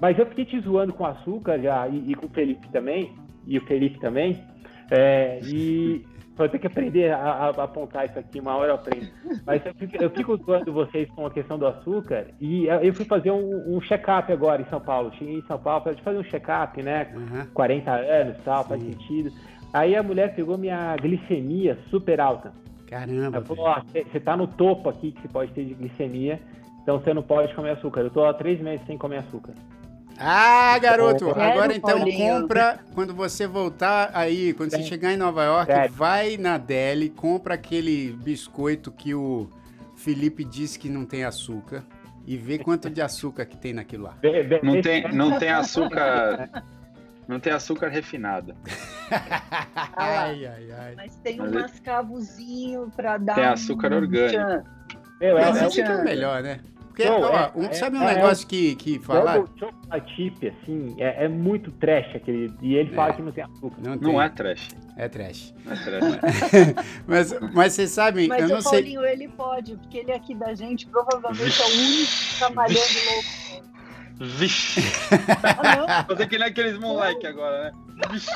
Mas eu fiquei te zoando com açúcar já, e, e com o Felipe também, e o Felipe também. É, e vou ter que aprender a, a, apontar isso aqui, uma hora eu aprendo. Mas eu fico, eu fico zoando vocês com a questão do açúcar, e eu fui fazer um, um check-up agora em São Paulo. Cheguei em São Paulo para fazer um check-up, né? Uhum. 40 anos tal, faz sentido. Aí a mulher pegou minha glicemia super alta. Caramba. Ela falou: ó, você tá no topo aqui que você pode ter de glicemia, então você não pode comer açúcar. Eu tô há três meses sem comer açúcar. Ah, garoto, agora então compra, quando você voltar aí, quando você chegar em Nova York, vai na Deli, compra aquele biscoito que o Felipe disse que não tem açúcar e vê quanto de açúcar que tem naquilo lá. Não tem, não tem açúcar, não tem açúcar refinado. ai, ai, ai. Mas tem um mascavozinho para dar Tem açúcar um orgânico. Meu, é, Mas é, é o melhor, né? Porque, não, ó, é, um, sabe um é, negócio que, que fala? O chocolate assim, é, é, muito trash aquele. E ele fala que não tem açúcar. Não, não é trash. É trash. É trash. mas, mas vocês sabem, mas eu não o Paulinho, sei... ele pode, porque ele aqui da gente provavelmente é o único que tá malhando louco. Vixe! Ah, Fazer que nem aqueles moleque agora, né? Vixe!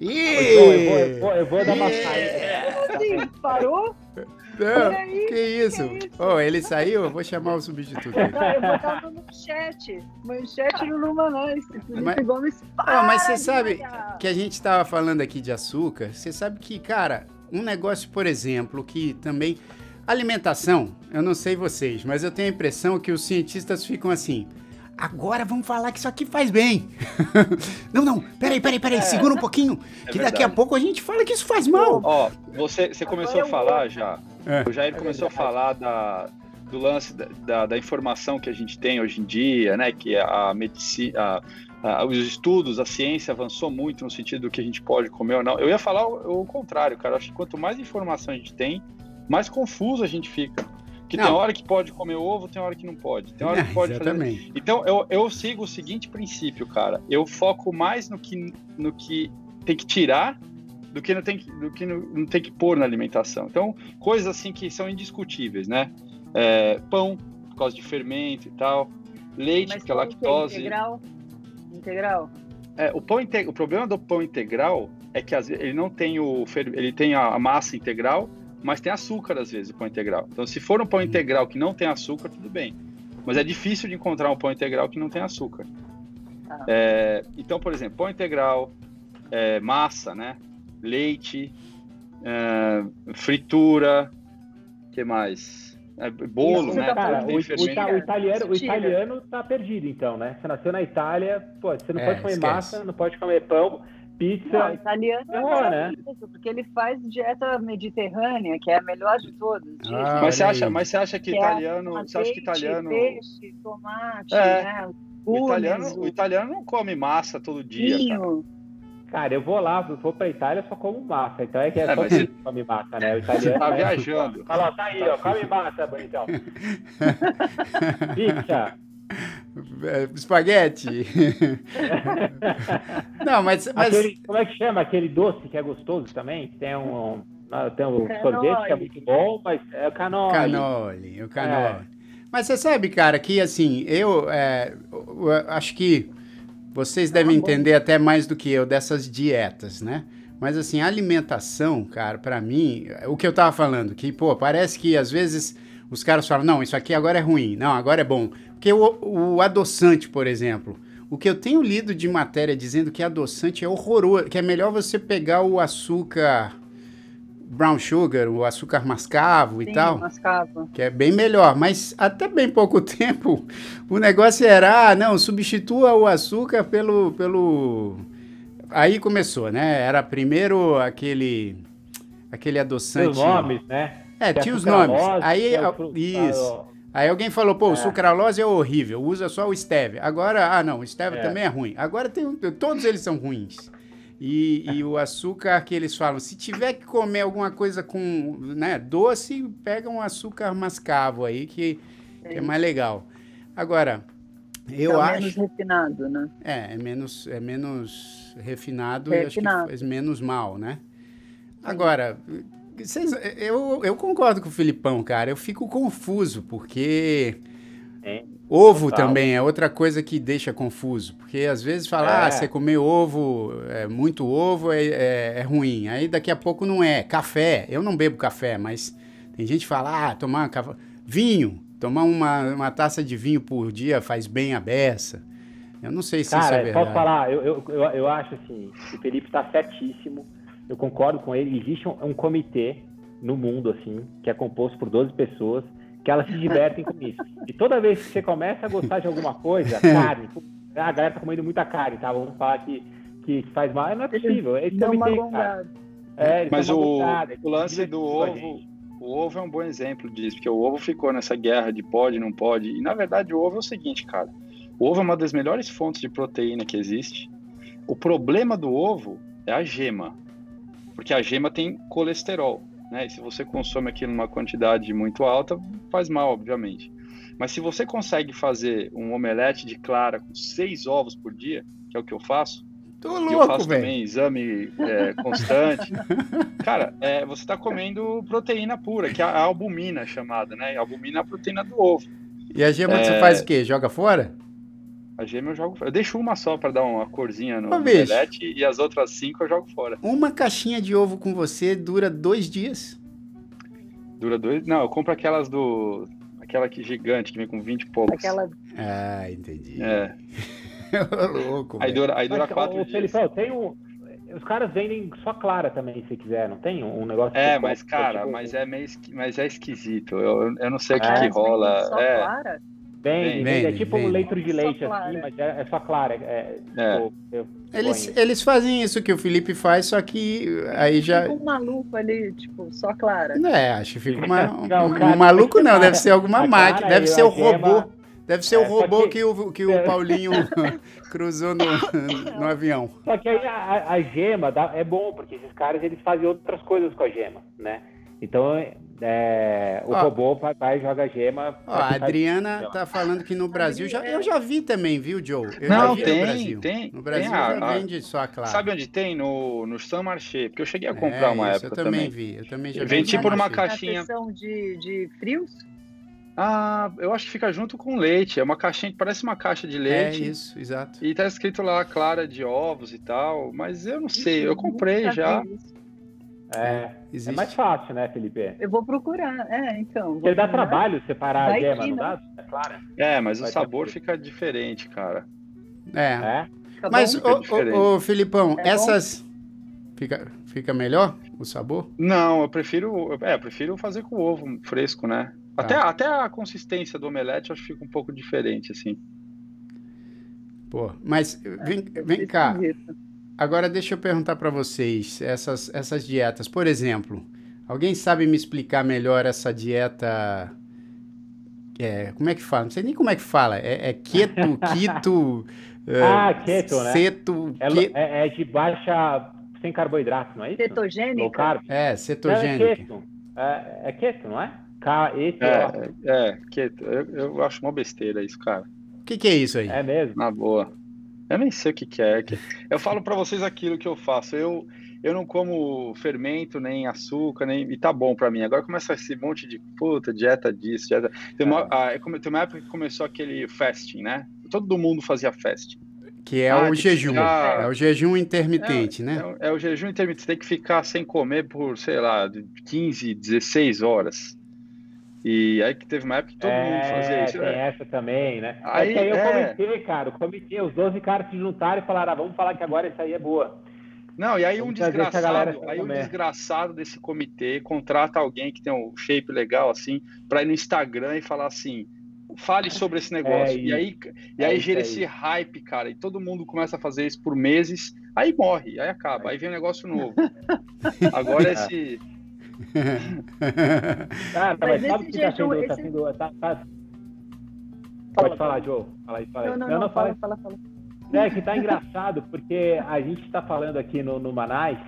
Ih! Eu vou, eu vou, eu vou dar uma saída. Assim, parou? Não, aí, que isso? Que isso? Oh, ele saiu? Eu vou chamar o substituto. Não, eu botava no chat. Manchete no Lumanais. Mas, Gomes para, oh, mas você sabe que a gente estava falando aqui de açúcar. Você sabe que, cara, um negócio, por exemplo, que também. Alimentação, eu não sei vocês, mas eu tenho a impressão que os cientistas ficam assim. Agora vamos falar que isso aqui faz bem. não, não, peraí, peraí, peraí, é, segura um pouquinho, é que verdade. daqui a pouco a gente fala que isso faz mal. Ó, você, você começou a falar já, é. o Jair começou a falar da, do lance da, da, da, informação que a gente tem hoje em dia, né, que a medicina, a, os estudos, a ciência avançou muito no sentido do que a gente pode comer ou não. Eu ia falar o, o contrário, cara, acho que quanto mais informação a gente tem, mais confuso a gente fica. Que não. tem hora que pode comer ovo, tem hora que não pode. Tem hora é, que pode exatamente. fazer. Então eu, eu sigo o seguinte princípio, cara. Eu foco mais no que, no que tem que tirar do que não tem que, do que não, não tem que pôr na alimentação. Então, coisas assim que são indiscutíveis, né? É, pão, por causa de fermento e tal. Leite, Mas que é lactose. Integral? Integral? É, o, pão o problema do pão integral é que ele não tem o ele tem a massa integral mas tem açúcar às vezes o pão integral. Então, se for um pão integral que não tem açúcar, tudo bem. Mas é difícil de encontrar um pão integral que não tem açúcar. Ah. É, então, por exemplo, pão integral, é, massa, né? Leite, é, fritura, que mais? É, bolo, né? Cara, o, o, o, italiano, o italiano tá perdido, então, né? Você nasceu na Itália, pô, você não é, pode comer esquece. massa, não pode comer pão pizza. Não, italiano é né? porque ele faz dieta mediterrânea, que é a melhor de todas. Ah, mas, você acha, mas você acha que, que italiano. É você acha que italiano. Peixe, tomate, é. né? O italiano, o italiano não come massa todo dia. Vinho. Cara, eu vou lá, eu vou pra Itália, só como massa. Então é que é, é só que come massa, né? O italiano. Você tá é... viajando. Olha lá, tá aí, ó. Come massa, bonitão. Pizza. É, espaguete. Não, mas. mas... Aquele, como é que chama? Aquele doce que é gostoso também? Tem um. Tem um sorvete que é muito bom, mas é o canole. Canole, o canole. É. Mas você sabe, cara, que assim, eu, é, eu acho que vocês devem entender até mais do que eu dessas dietas, né? Mas assim, a alimentação, cara, para mim, o que eu tava falando, que, pô, parece que às vezes os caras falam, não, isso aqui agora é ruim, não, agora é bom. Porque o, o adoçante, por exemplo, o que eu tenho lido de matéria dizendo que adoçante é horroroso, que é melhor você pegar o açúcar brown sugar, o açúcar mascavo Sim, e tal. Mascavo. Que é bem melhor, mas até bem pouco tempo o negócio era, ah, não, substitua o açúcar pelo pelo Aí começou, né? Era primeiro aquele aquele adoçante. Os nomes, né? É, que tinha os nomes. Aí é isso. Aí alguém falou, pô, é. o sucralose é horrível, usa só o stevia. Agora, ah, não, o stevia é. também é ruim. Agora tem todos eles são ruins. E, e, o açúcar que eles falam, se tiver que comer alguma coisa com né, doce, pega um açúcar mascavo aí, que, que é mais legal. Agora, eu é acho... menos refinado, né? É, é menos, é menos refinado, refinado. e acho que faz menos mal, né? Agora, vocês, eu, eu concordo com o Filipão, cara. Eu fico confuso, porque... É. Ovo Total. também é outra coisa que deixa confuso, porque às vezes fala, ah, é. ah, você comer ovo, é, muito ovo é, é, é, ruim, aí daqui a pouco não é. Café, eu não bebo café, mas tem gente que fala, ah, tomar café... vinho, tomar uma, uma taça de vinho por dia faz bem a beça. Eu não sei se Cara, isso é verdade. posso falar, eu, eu, eu, eu acho assim, o Felipe está certíssimo, eu concordo com ele, existe um, um comitê no mundo, assim, que é composto por 12 pessoas, que elas se divertem com isso. E toda vez que você começa a gostar de alguma coisa, carne, a galera tá comendo muita carne, tá? Vamos falar que, que faz mal, não é possível. Esse Dá uma gongada. É, Mas o, o lance do ovo, o ovo é um bom exemplo disso, porque o ovo ficou nessa guerra de pode, não pode. E na verdade o ovo é o seguinte, cara. O ovo é uma das melhores fontes de proteína que existe. O problema do ovo é a gema, porque a gema tem colesterol né? E se você consome aquilo numa quantidade muito alta, faz mal, obviamente. Mas se você consegue fazer um omelete de clara com seis ovos por dia, que é o que eu faço, Tô louco, eu faço véio. também exame é, constante. Cara, é, você está comendo proteína pura, que é a albumina chamada, né? A albumina é a proteína do ovo. E a gema é... você faz o quê? Joga fora? A gema eu jogo Eu deixo uma só para dar uma corzinha no omelete e as outras cinco eu jogo fora. Uma caixinha de ovo com você dura dois dias? Dura dois? Não, eu compro aquelas do. Aquela que gigante, que vem com 20 e poucos. Aquela. Ah, entendi. É. louco. Aí dura, aí dura Mas, quatro dias. Felipe, tem um. Os caras vendem só clara também, se quiser, não tem um negócio? É, mas cara, tipo... mas é meio, mas é esquisito. Eu, eu não sei o que, é, que rola. Só é. clara? Vende, vende, é tipo vende. um leito de leite assim, mas é, é só clara. É, é. Tipo, eu, eles, eles fazem isso que o Felipe faz, só que aí já. Fica um maluco ali, tipo, só clara. É, acho que fica uma, um, um, um maluco não, deve ser alguma máquina, deve ser o robô. Deve ser é, o robô que... que... o, que o Paulinho cruzou no, no avião. Só que aí a, a gema dá, é bom, porque esses caras eles fazem outras coisas com a gema, né? Então é, o ó, robô vai, vai joga gema. Ó, a Adriana tá falando que no Brasil já, eu já vi também, viu, Joe? Eu Não, tem, no Brasil. tem. No Brasil tem a, já vende só a clara. Sabe onde tem? No, no San Marché, porque eu cheguei a comprar é, uma isso, época eu também. também. vi, eu também já vi. Vem tipo numa caixinha. de, de frios? Ah, eu acho que fica junto com leite. É uma caixinha que parece uma caixa de leite. É isso, exato. E tá escrito lá clara de ovos e tal, mas eu não sei, eu comprei já. Isso. É, é mais fácil, né, Felipe? Eu vou procurar, é, então. Porque dá trabalho separar Vai a gema, que, não dá? É claro. É, mas Vai o sabor fica diferente, cara. É. é? Mas, ô, ô, Filipão, é essas... Fica, fica melhor o sabor? Não, eu prefiro... É, eu prefiro fazer com ovo fresco, né? Tá. Até, até a consistência do omelete eu acho que fica um pouco diferente, assim. Pô, mas vem, vem cá. Agora deixa eu perguntar para vocês, essas, essas dietas, por exemplo, alguém sabe me explicar melhor essa dieta é, como é que fala? Não sei nem como é que fala. É, é keto, quito. ah, keto, né? Ceto, é, é, é, de baixa. sem carboidrato, não é isso? Cetogênica? Low carb. É, cetogênica. é keto. É, é keto, não é? K, E, T, é, é, keto. Eu, eu acho uma besteira isso, cara. O que, que é isso aí? É mesmo? Na boa. Eu nem sei o que, que é. Eu falo para vocês aquilo que eu faço. Eu, eu não como fermento, nem açúcar, nem. E tá bom para mim. Agora começa esse monte de puta, dieta disso, dieta. Tem uma, ah, tem uma época que começou aquele fasting, né? Todo mundo fazia fasting. Que é ah, o jejum. Ficar... É o jejum intermitente, é, né? É, é, o jejum intermitente. Você tem que ficar sem comer por, sei lá, 15, 16 horas. E aí que teve uma época que todo é, mundo fazia isso. Tem é. essa também, né? Aí, é que aí eu é... comentei, cara, o comitê, os 12 caras se juntaram e falaram, ah, vamos falar que agora isso aí é boa. Não, e aí vamos um desgraçado, aí um desgraçado desse comitê contrata alguém que tem um shape legal assim, para ir no Instagram e falar assim, fale sobre esse negócio. É e aí, e aí é gera esse hype, cara, e todo mundo começa a fazer isso por meses, aí morre, aí acaba, aí vem um negócio novo. Agora esse Cara, mas, mas sabe que tá sendo, esse... tá sendo tá, tá... Pode falar, Joe. Fala aí, fala aí. Não, não, não, não fala, fala, fala. É que tá engraçado, porque a gente tá falando aqui no, no Manais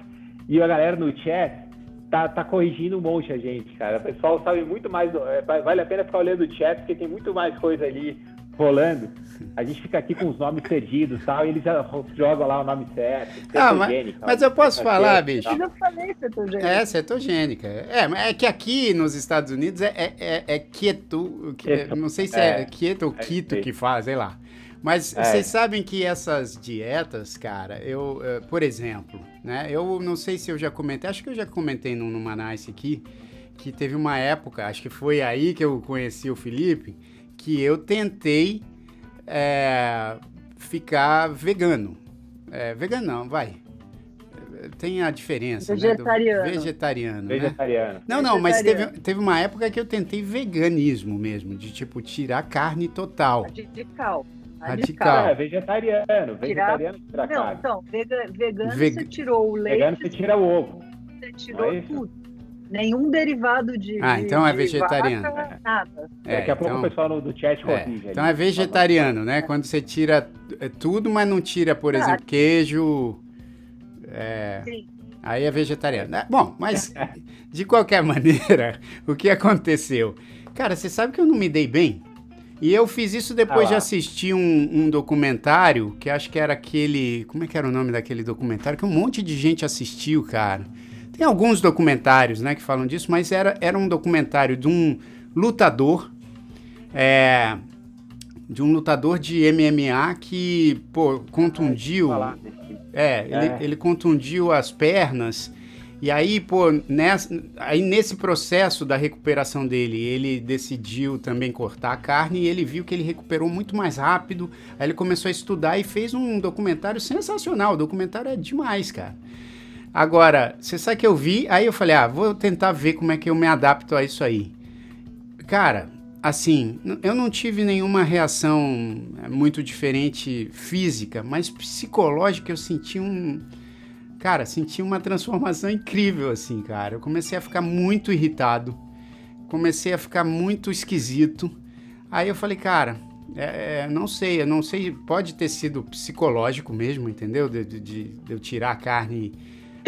e a galera no chat tá, tá corrigindo um monte a gente, cara. O pessoal sabe muito mais. É, vale a pena ficar olhando o chat, porque tem muito mais coisa ali rolando. A gente fica aqui com os nomes perdidos tal, e eles já jogam lá o nome certo. Ah, mas, mas eu posso falar, bicho. Eu falei cetogênica. É, cetogênica. É, é que aqui nos Estados Unidos é, é, é, é keto, keto. Não sei se é, é keto ou keto que faz, sei lá. Mas é. vocês sabem que essas dietas, cara, eu, eh, por exemplo, né? Eu não sei se eu já comentei, acho que eu já comentei no, no Manais aqui, que teve uma época, acho que foi aí que eu conheci o Felipe, que eu tentei é, ficar vegano. É, vegano não, vai. Tem a diferença, Vegetariano. Né, Vegetariano. Né? Vegetariano. Não, não, mas teve, teve uma época que eu tentei veganismo mesmo, de tipo tirar carne total. Radical. Radical. É, vegetariano. Vegetariano tira não, carne. Então, vegano Veg... você tirou o leite. Vegano você tira o ovo. Você tirou é tudo nenhum derivado de. Ah, então é vegetariano. Vaca, nada. É, Daqui a pouco então, o pessoal do chat é, corrige. Então é vegetariano, né? Quando você tira é tudo, mas não tira, por ah, exemplo, queijo. É, Sim. Aí é vegetariano. É, bom, mas de qualquer maneira, o que aconteceu? Cara, você sabe que eu não me dei bem? E eu fiz isso depois ah, de assistir um, um, documentário, que acho que era aquele. Como é que era o nome daquele documentário? Que um monte de gente assistiu, cara. Tem alguns documentários né, que falam disso, mas era, era um documentário de um lutador, é, de um lutador de MMA que, pô, contundiu. É, ele, é. ele contundiu as pernas. E aí, pô, nessa, aí nesse processo da recuperação dele, ele decidiu também cortar a carne e ele viu que ele recuperou muito mais rápido. Aí ele começou a estudar e fez um documentário sensacional. O documentário é demais, cara. Agora, você sabe que eu vi, aí eu falei, ah, vou tentar ver como é que eu me adapto a isso aí. Cara, assim, eu não tive nenhuma reação é, muito diferente física, mas psicológica eu senti um. Cara, senti uma transformação incrível, assim, cara. Eu comecei a ficar muito irritado, comecei a ficar muito esquisito. Aí eu falei, cara, é, é não sei, eu não sei, pode ter sido psicológico mesmo, entendeu? De, de, de eu tirar a carne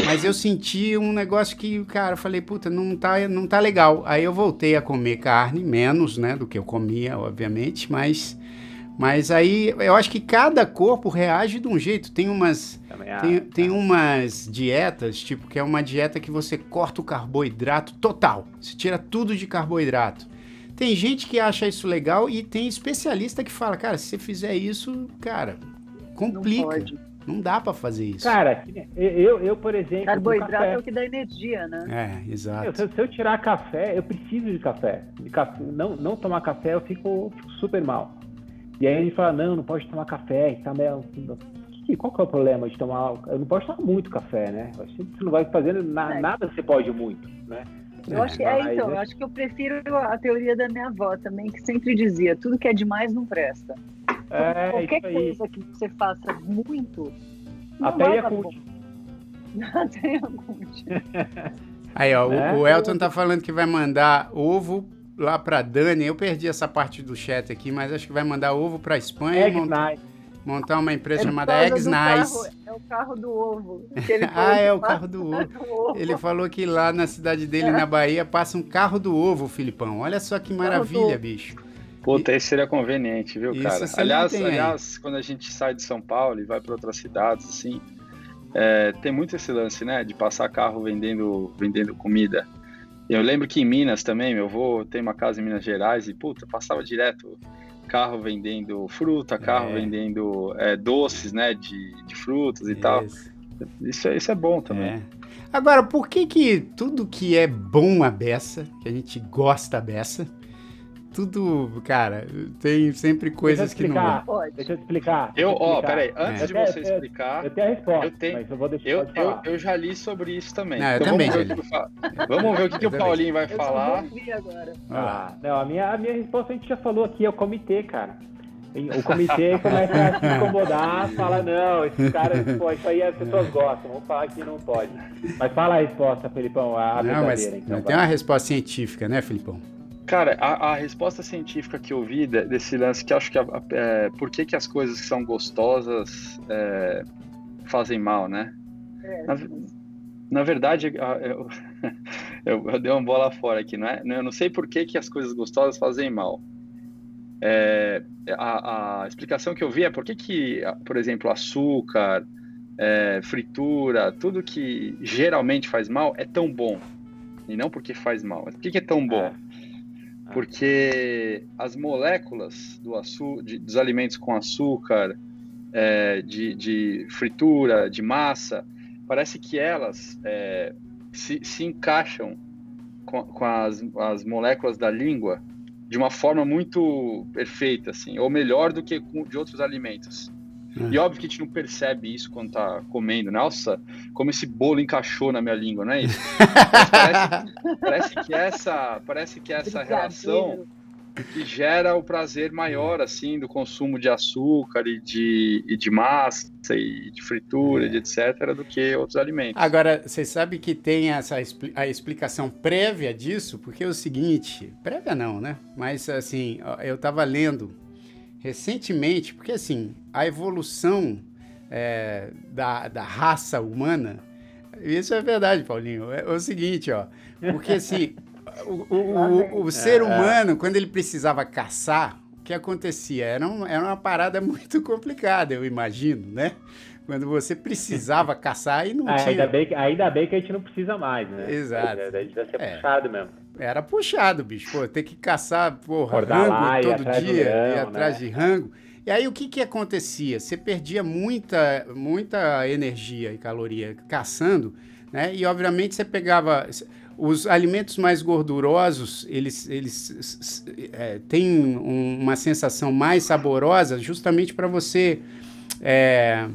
mas eu senti um negócio que, cara, eu falei, puta, não tá, não tá legal. Aí eu voltei a comer carne, menos, né, do que eu comia, obviamente, mas mas aí eu acho que cada corpo reage de um jeito. Tem umas tem, tem umas dietas, tipo, que é uma dieta que você corta o carboidrato total. Você tira tudo de carboidrato. Tem gente que acha isso legal e tem especialista que fala, cara, se você fizer isso, cara, complica. Não dá para fazer isso. Cara, eu, eu por exemplo. Carboidrato é o que dá energia, né? É, exato. se, se, eu tirar café, eu preciso de café. De café não, não tomar café, eu fico, fico, super mal. E aí a gente fala: não, não pode tomar café e tal. Qual que é o problema de tomar? Eu não posso tomar muito café, né? Você não vai fazendo na, é. nada, você pode muito, né? Eu acho que é, então, eu acho que eu prefiro a teoria da minha avó também, que sempre dizia, tudo que é demais não presta. É, Qualquer coisa que você faça muito. Até Yakult. Até Yakult. Aí, ó, é? o, o Elton tá falando que vai mandar ovo lá para Dani. Eu perdi essa parte do chat aqui, mas acho que vai mandar ovo para Espanha. Egg montar, montar uma empresa é chamada Eggs Nice. É o carro do ovo. ah, é o carro do ovo. ovo. Ele falou que lá na cidade dele, é. na Bahia, passa um carro do ovo, Filipão. Olha só que maravilha, bicho. Puta, esse seria conveniente, viu, cara? Aliás, aliás, quando a gente sai de São Paulo e vai para outras cidades, assim, é, tem muito esse lance, né, de passar carro vendendo, vendendo comida. Eu lembro que em Minas também, meu avô tem uma casa em Minas Gerais e, puta, passava direto carro vendendo fruta, carro é. vendendo é, doces, né, de, de frutas e isso. tal. Isso, isso é bom também. É. Agora, por que que tudo que é bom a beça, que a gente gosta a beça, tudo, cara, tem sempre coisas que não. Pode. Deixa eu te explicar. Eu, ó, peraí, antes é. de você eu, explicar. Eu tenho a resposta, eu tenho, mas eu vou deixar eu, de falar. Eu, eu já li sobre isso também. Não, então, também vamos, ver que, vamos ver o que, que o Paulinho vai falar. agora. Ah, não, a minha, a minha resposta a gente já falou aqui, é o comitê, cara. O comitê começa a se incomodar, fala, não, esses caras, pô, isso aí as pessoas gostam, vamos falar que não pode. Mas fala a resposta, Felipão, a não, mas então. Tem uma resposta científica, né, Felipão? Cara, a, a, resposta científica que eu vi desse lance, que acho que é, por que, que as coisas que são gostosas é, fazem mal, né? É. Na, na, verdade, eu, eu, eu, dei uma bola fora aqui, não é? Eu não sei por que, que as coisas gostosas fazem mal. É, a, a, explicação que eu vi é por que, que por exemplo, açúcar, é, fritura, tudo que geralmente faz mal é tão bom. E não porque faz mal. Mas por que, que é tão bom? Porque as moléculas do de, dos alimentos com açúcar, é, de, de, fritura, de massa, parece que elas é, se, se, encaixam com, com as, as, moléculas da língua de uma forma muito perfeita, assim, ou melhor do que de outros alimentos. É. E óbvio que a gente não percebe isso quando tá comendo. Nossa, como esse bolo encaixou na minha língua, não é isso? parece, parece, que essa, parece que essa relação que gera o prazer maior, assim, do consumo de açúcar e de, e de massa e de fritura, é. de etc., do que outros alimentos. Agora, você sabe que tem essa a explicação prévia disso, porque é o seguinte, prévia não, né? Mas, assim, eu estava lendo recentemente, porque assim, a evolução é, da, da raça humana, isso é verdade, Paulinho, é, é o seguinte, ó, porque assim, o, o, o, o ser é, é. humano, quando ele precisava caçar, o que acontecia? Era, um, era uma parada muito complicada, eu imagino, né? Quando você precisava caçar e não ah, tinha. Ainda bem, que, ainda bem que a gente não precisa mais, né? Exato. Daí devia ser é. puxado mesmo. Era puxado, bicho. Pô, ter que caçar, porra, rango lá, todo dia, ir atrás né? de rango. E aí o que que acontecia? Você perdia muita, muita energia e caloria caçando, né? E obviamente você pegava os alimentos mais gordurosos, eles, eles é, têm um, uma sensação mais saborosa, justamente para você é,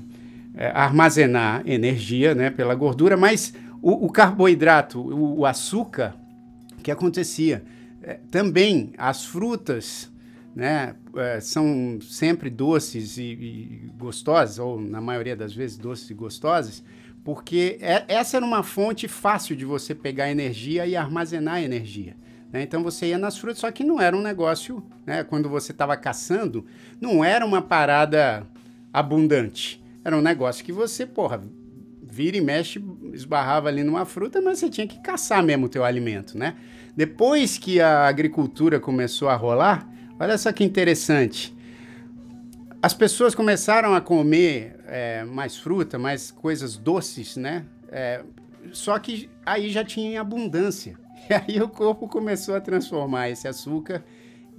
é, armazenar energia, né? Pela gordura, mas o, o carboidrato, o, o açúcar que acontecia? É, também as frutas né, é, são sempre doces e, e, gostosas, ou na maioria das vezes doces e gostosas, porque é, essa era uma fonte fácil de você pegar energia e armazenar energia. Né? Então você ia nas frutas, só que não era um negócio, né, quando você estava caçando, não era uma parada abundante. Era um negócio que você, porra, vira e mexe, esbarrava ali numa fruta, mas você tinha que caçar mesmo o teu alimento, né? Depois que a agricultura começou a rolar, olha só que interessante. As pessoas começaram a comer é, mais fruta, mais coisas doces, né? É, só que aí já tinha abundância. E aí o corpo começou a transformar esse açúcar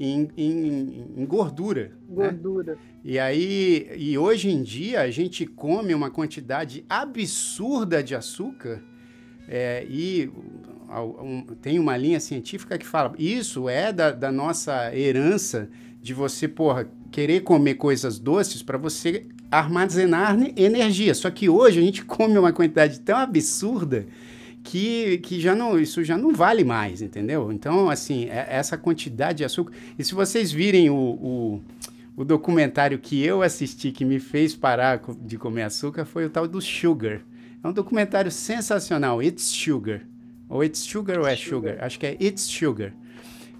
em, em, em gordura. Né? Gordura. Né? E aí, e hoje em dia a gente come uma quantidade absurda de açúcar é, e um, tem uma linha científica que fala isso é da, da nossa herança de você, porra, querer comer coisas doces para você armazenar energia. Só que hoje a gente come uma quantidade tão absurda que, que já não, isso já não vale mais, entendeu? Então, assim, é, essa quantidade de açúcar. E se vocês virem o, o, o, documentário que eu assisti que me fez parar de comer açúcar foi o tal do Sugar. É um documentário sensacional, It's Sugar. Ou It's Sugar ou é sugar? Acho que é It's Sugar.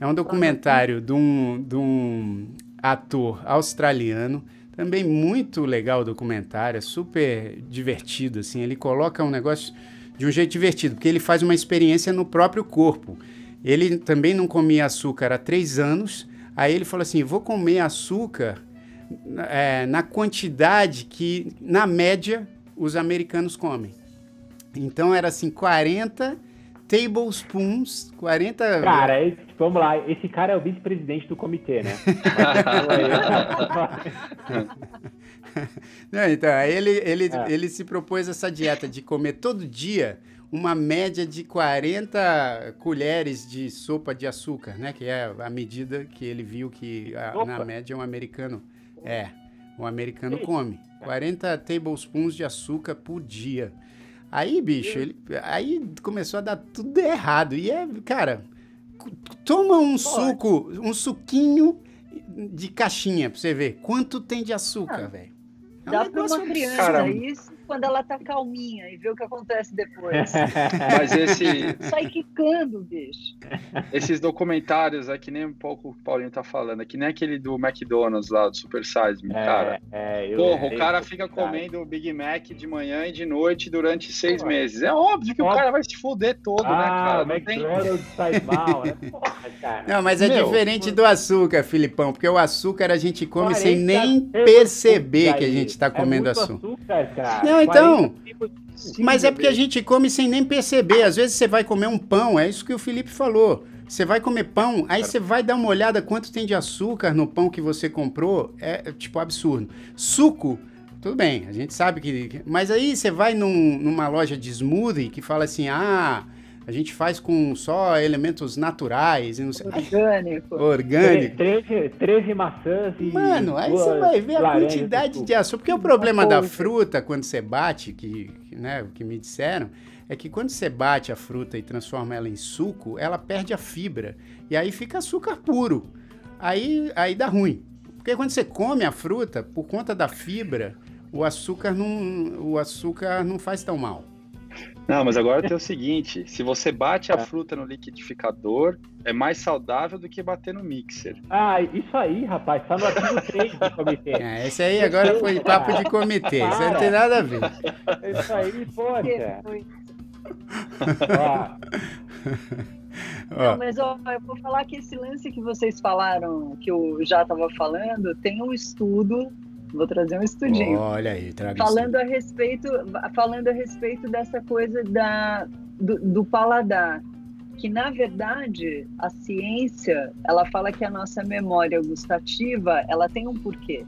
É um documentário de um, de um ator australiano. Também muito legal o documentário, é super divertido, assim. Ele coloca um negócio de um jeito divertido, porque ele faz uma experiência no próprio corpo. Ele também não comia açúcar há três anos. Aí ele falou assim: vou comer açúcar é, na quantidade que, na média, os americanos comem. Então era assim, 40 tablespoons, 40... Cara, esse, vamos lá, esse cara é o vice-presidente do comitê, né? Não, então, ele, ele, é. ele se propôs essa dieta de comer todo dia uma média de 40 colheres de sopa de açúcar, né? Que é a medida que ele viu que a, na média um americano é, um americano come. 40 tablespoons de açúcar por dia. Aí, bicho, ele, aí começou a dar tudo errado. E é, cara, toma um suco, um suquinho de caixinha pra você ver quanto tem de açúcar, ah, velho. É um dá pra uma criança isso quando ela tá calminha e ver o que acontece depois. Mas esse. Sai quicando, bicho. Esses documentários é que nem um pouco o Paulinho tá falando, é que nem aquele do McDonald's lá, do Super Size Me, é, cara. É, eu, Porra, o cara fica comendo o Big Mac de manhã e de noite durante seis meses. É óbvio que o cara vai se fuder todo, né, ah, né, cara? Não McDonald's tem... faz mal, né? Porra, cara. Não, mas é Meu, diferente do açúcar, Filipão, porque o açúcar a gente come sem nem perceber que a gente tá comendo é açúcar. açúcar cara. Não, então. Mas é porque a gente come sem nem perceber. Às vezes você vai comer um pão, é isso que o Felipe falou. Você vai comer pão, aí você vai dar uma olhada quanto tem de açúcar no pão que você comprou. É, tipo, absurdo. Suco, tudo bem, a gente sabe que. Mas aí você vai num, numa loja de smoothie que fala assim: ah a gente faz com só elementos naturais e não sei. Orgânico. Orgânico. 13, 13 maçãs e. Mano, aí você vai ver a quantidade de açúcar. Porque o problema da fruta, quando você bate, que, que, né, que me disseram, é que quando você bate a fruta e transforma ela em suco, ela perde a fibra. E aí fica açúcar puro. Aí, aí dá ruim. Porque quando você come a fruta, por conta da fibra, o açúcar não, o açúcar não faz tão mal. Não, mas agora tem o seguinte: se você bate a é. fruta no liquidificador, é mais saudável do que bater no mixer. Ah, isso aí, rapaz, tá no artigo 3 do comitê. É, esse aí agora foi papo de comitê, isso aí não tem nada a ver. Isso aí, poxa. Não, mas ó, eu vou falar que esse lance que vocês falaram, que eu já estava falando, tem um estudo Vou trazer um estudinho. Olha aí, traga falando a respeito, falando a respeito dessa coisa da do, do, paladar, que na verdade a ciência ela fala que a nossa memória gustativa ela tem um porquê,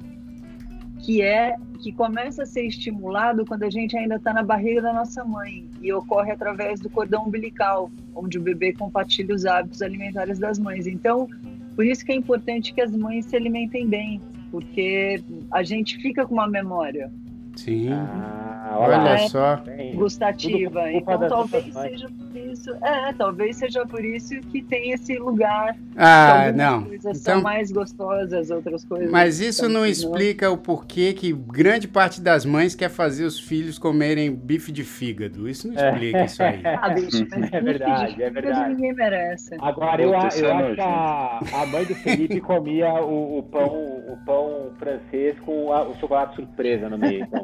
que é que começa a ser estimulado quando a gente ainda está na barriga da nossa mãe e ocorre através do cordão umbilical, onde o bebê compartilha os hábitos alimentares das mães. Então, por isso que é importante que as mães se alimentem bem, porque a gente fica com uma memória. Sim. Ah, olha é só. Gustativa. Então talvez seja por isso. É, talvez seja por isso que tem esse lugar. Ah, não. Coisas então, são mais gostosas, outras coisas. Mas isso não explica o porquê que grande parte das mães quer fazer os filhos comerem bife de fígado. Isso não explica é. isso aí. Ah, bicho, mas é verdade, é verdade. Ninguém merece. Agora, eu, eu acho que a, a, mãe do Felipe comia o, o, pão, o pão francês com a, o chocolate surpresa no meio. Então.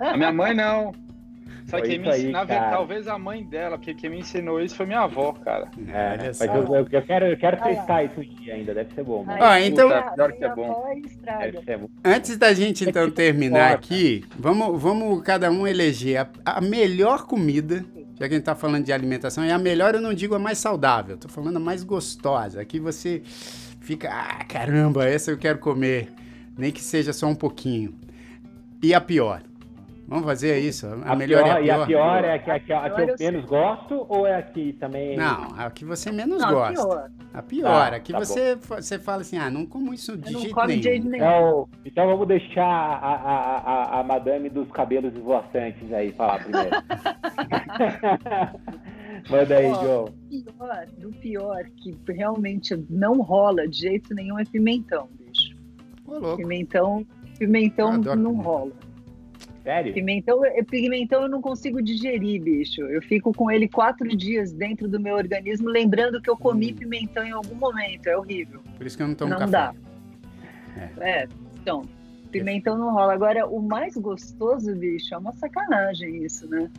A minha mãe não. Sabe quem me ensinou? Talvez a mãe dela, porque quem me ensinou isso foi minha avó, cara. É, mas eu, eu, eu, quero, eu quero testar isso um dia ainda, deve ser bom. Mas... Ah, então. Puta, que é bom. Antes da gente então terminar aqui, vamos, vamos cada um eleger a, a melhor comida já que a gente tá falando de alimentação, e a melhor eu não digo a mais saudável, tô falando a mais gostosa. Aqui você fica, ah, caramba, essa eu quero comer, nem que seja só um pouquinho. E a pior? Vamos fazer isso. A, a melhor pior, e a pior. E a pior é a que, a que, a que eu menos gosto ou é a que também. Não, a que você menos não, gosta. A pior. A pior. Tá, a que tá você, você fala assim, ah, não como isso de jeito nenhum. jeito nenhum. Então, então vamos deixar a, a, a, a madame dos cabelos esvoaçantes aí falar primeiro. Manda aí, João. Pior, do pior, que realmente não rola de jeito nenhum é pimentão, bicho. Ô, louco. Pimentão, pimentão não rola. Sério? Pimentão, pimentão eu não consigo digerir, bicho. Eu fico com ele quatro dias dentro do meu organismo, lembrando que eu comi hum. pimentão em algum momento. É horrível. Por isso que eu não tomo não café. Dá. É. é, então, pimentão não rola. Agora, o mais gostoso, bicho, é uma sacanagem isso, né?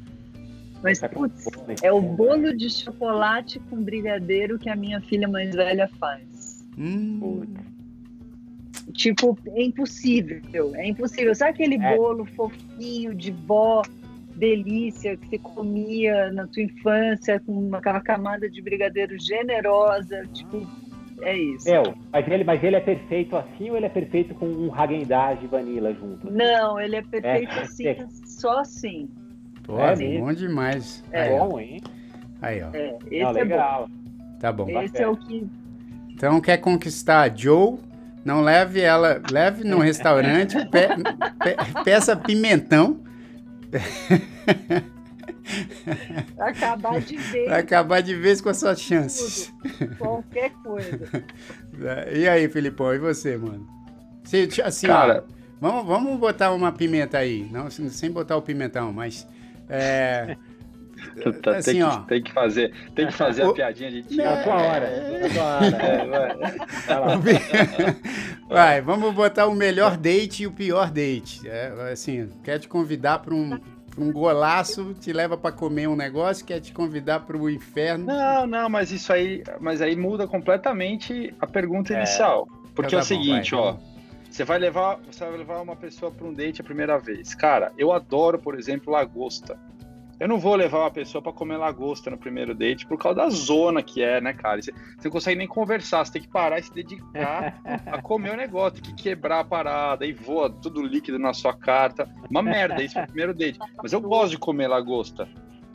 Mas, putz, é o bolo de chocolate com brigadeiro que a minha filha mais velha faz. Hum. Tipo, é impossível, é impossível. Sabe aquele é. bolo fofinho de vó, delícia, que você comia na tua infância com uma camada de brigadeiro generosa? Tipo, é isso. É, mas ele, mas ele é perfeito assim ou ele é perfeito com um Häagen-Dazs de vanilla junto? Não, ele é perfeito é, assim, é. só assim. Pô, é bom demais. É aí, bom, hein? Aí, ó. É, esse ah, legal. É bom. Tá bom. Esse é o que... Então, quer conquistar a Joe, não leve ela... Leve num restaurante, pe, pe, peça pimentão... Acabar de vez. Acabar de vez com as suas chances. Tudo, qualquer coisa. E aí, Filipão, e você, mano? Você, assim, Cara, ó, vamos, vamos botar uma pimenta aí. Não, sem botar o pimentão, mas. É, Tá, assim, tem, que, ó. tem que fazer, tem que fazer a piadinha de tio. É a tua hora. É a tua hora. É, vai. vamos botar o melhor date e o pior date. É, assim, quer te convidar para um, um golaço, te leva para comer um negócio, quer te convidar para o inferno. Não, não, mas isso aí, mas aí muda completamente a pergunta é. inicial. Porque então é o tá seguinte, bom, vai, ó. Você vai levar, você vai levar uma pessoa para um date a primeira vez. Cara, eu adoro, por exemplo, lagosta. Eu não vou levar uma pessoa para comer lagosta no primeiro date por causa da zona que é, né, cara? Você, você não consegue nem conversar, você tem que parar e se dedicar a comer o negócio, tem que quebrar a parada, e voa tudo líquido na sua carta. Uma merda, isso é o primeiro date. Mas eu gosto de comer lagosta.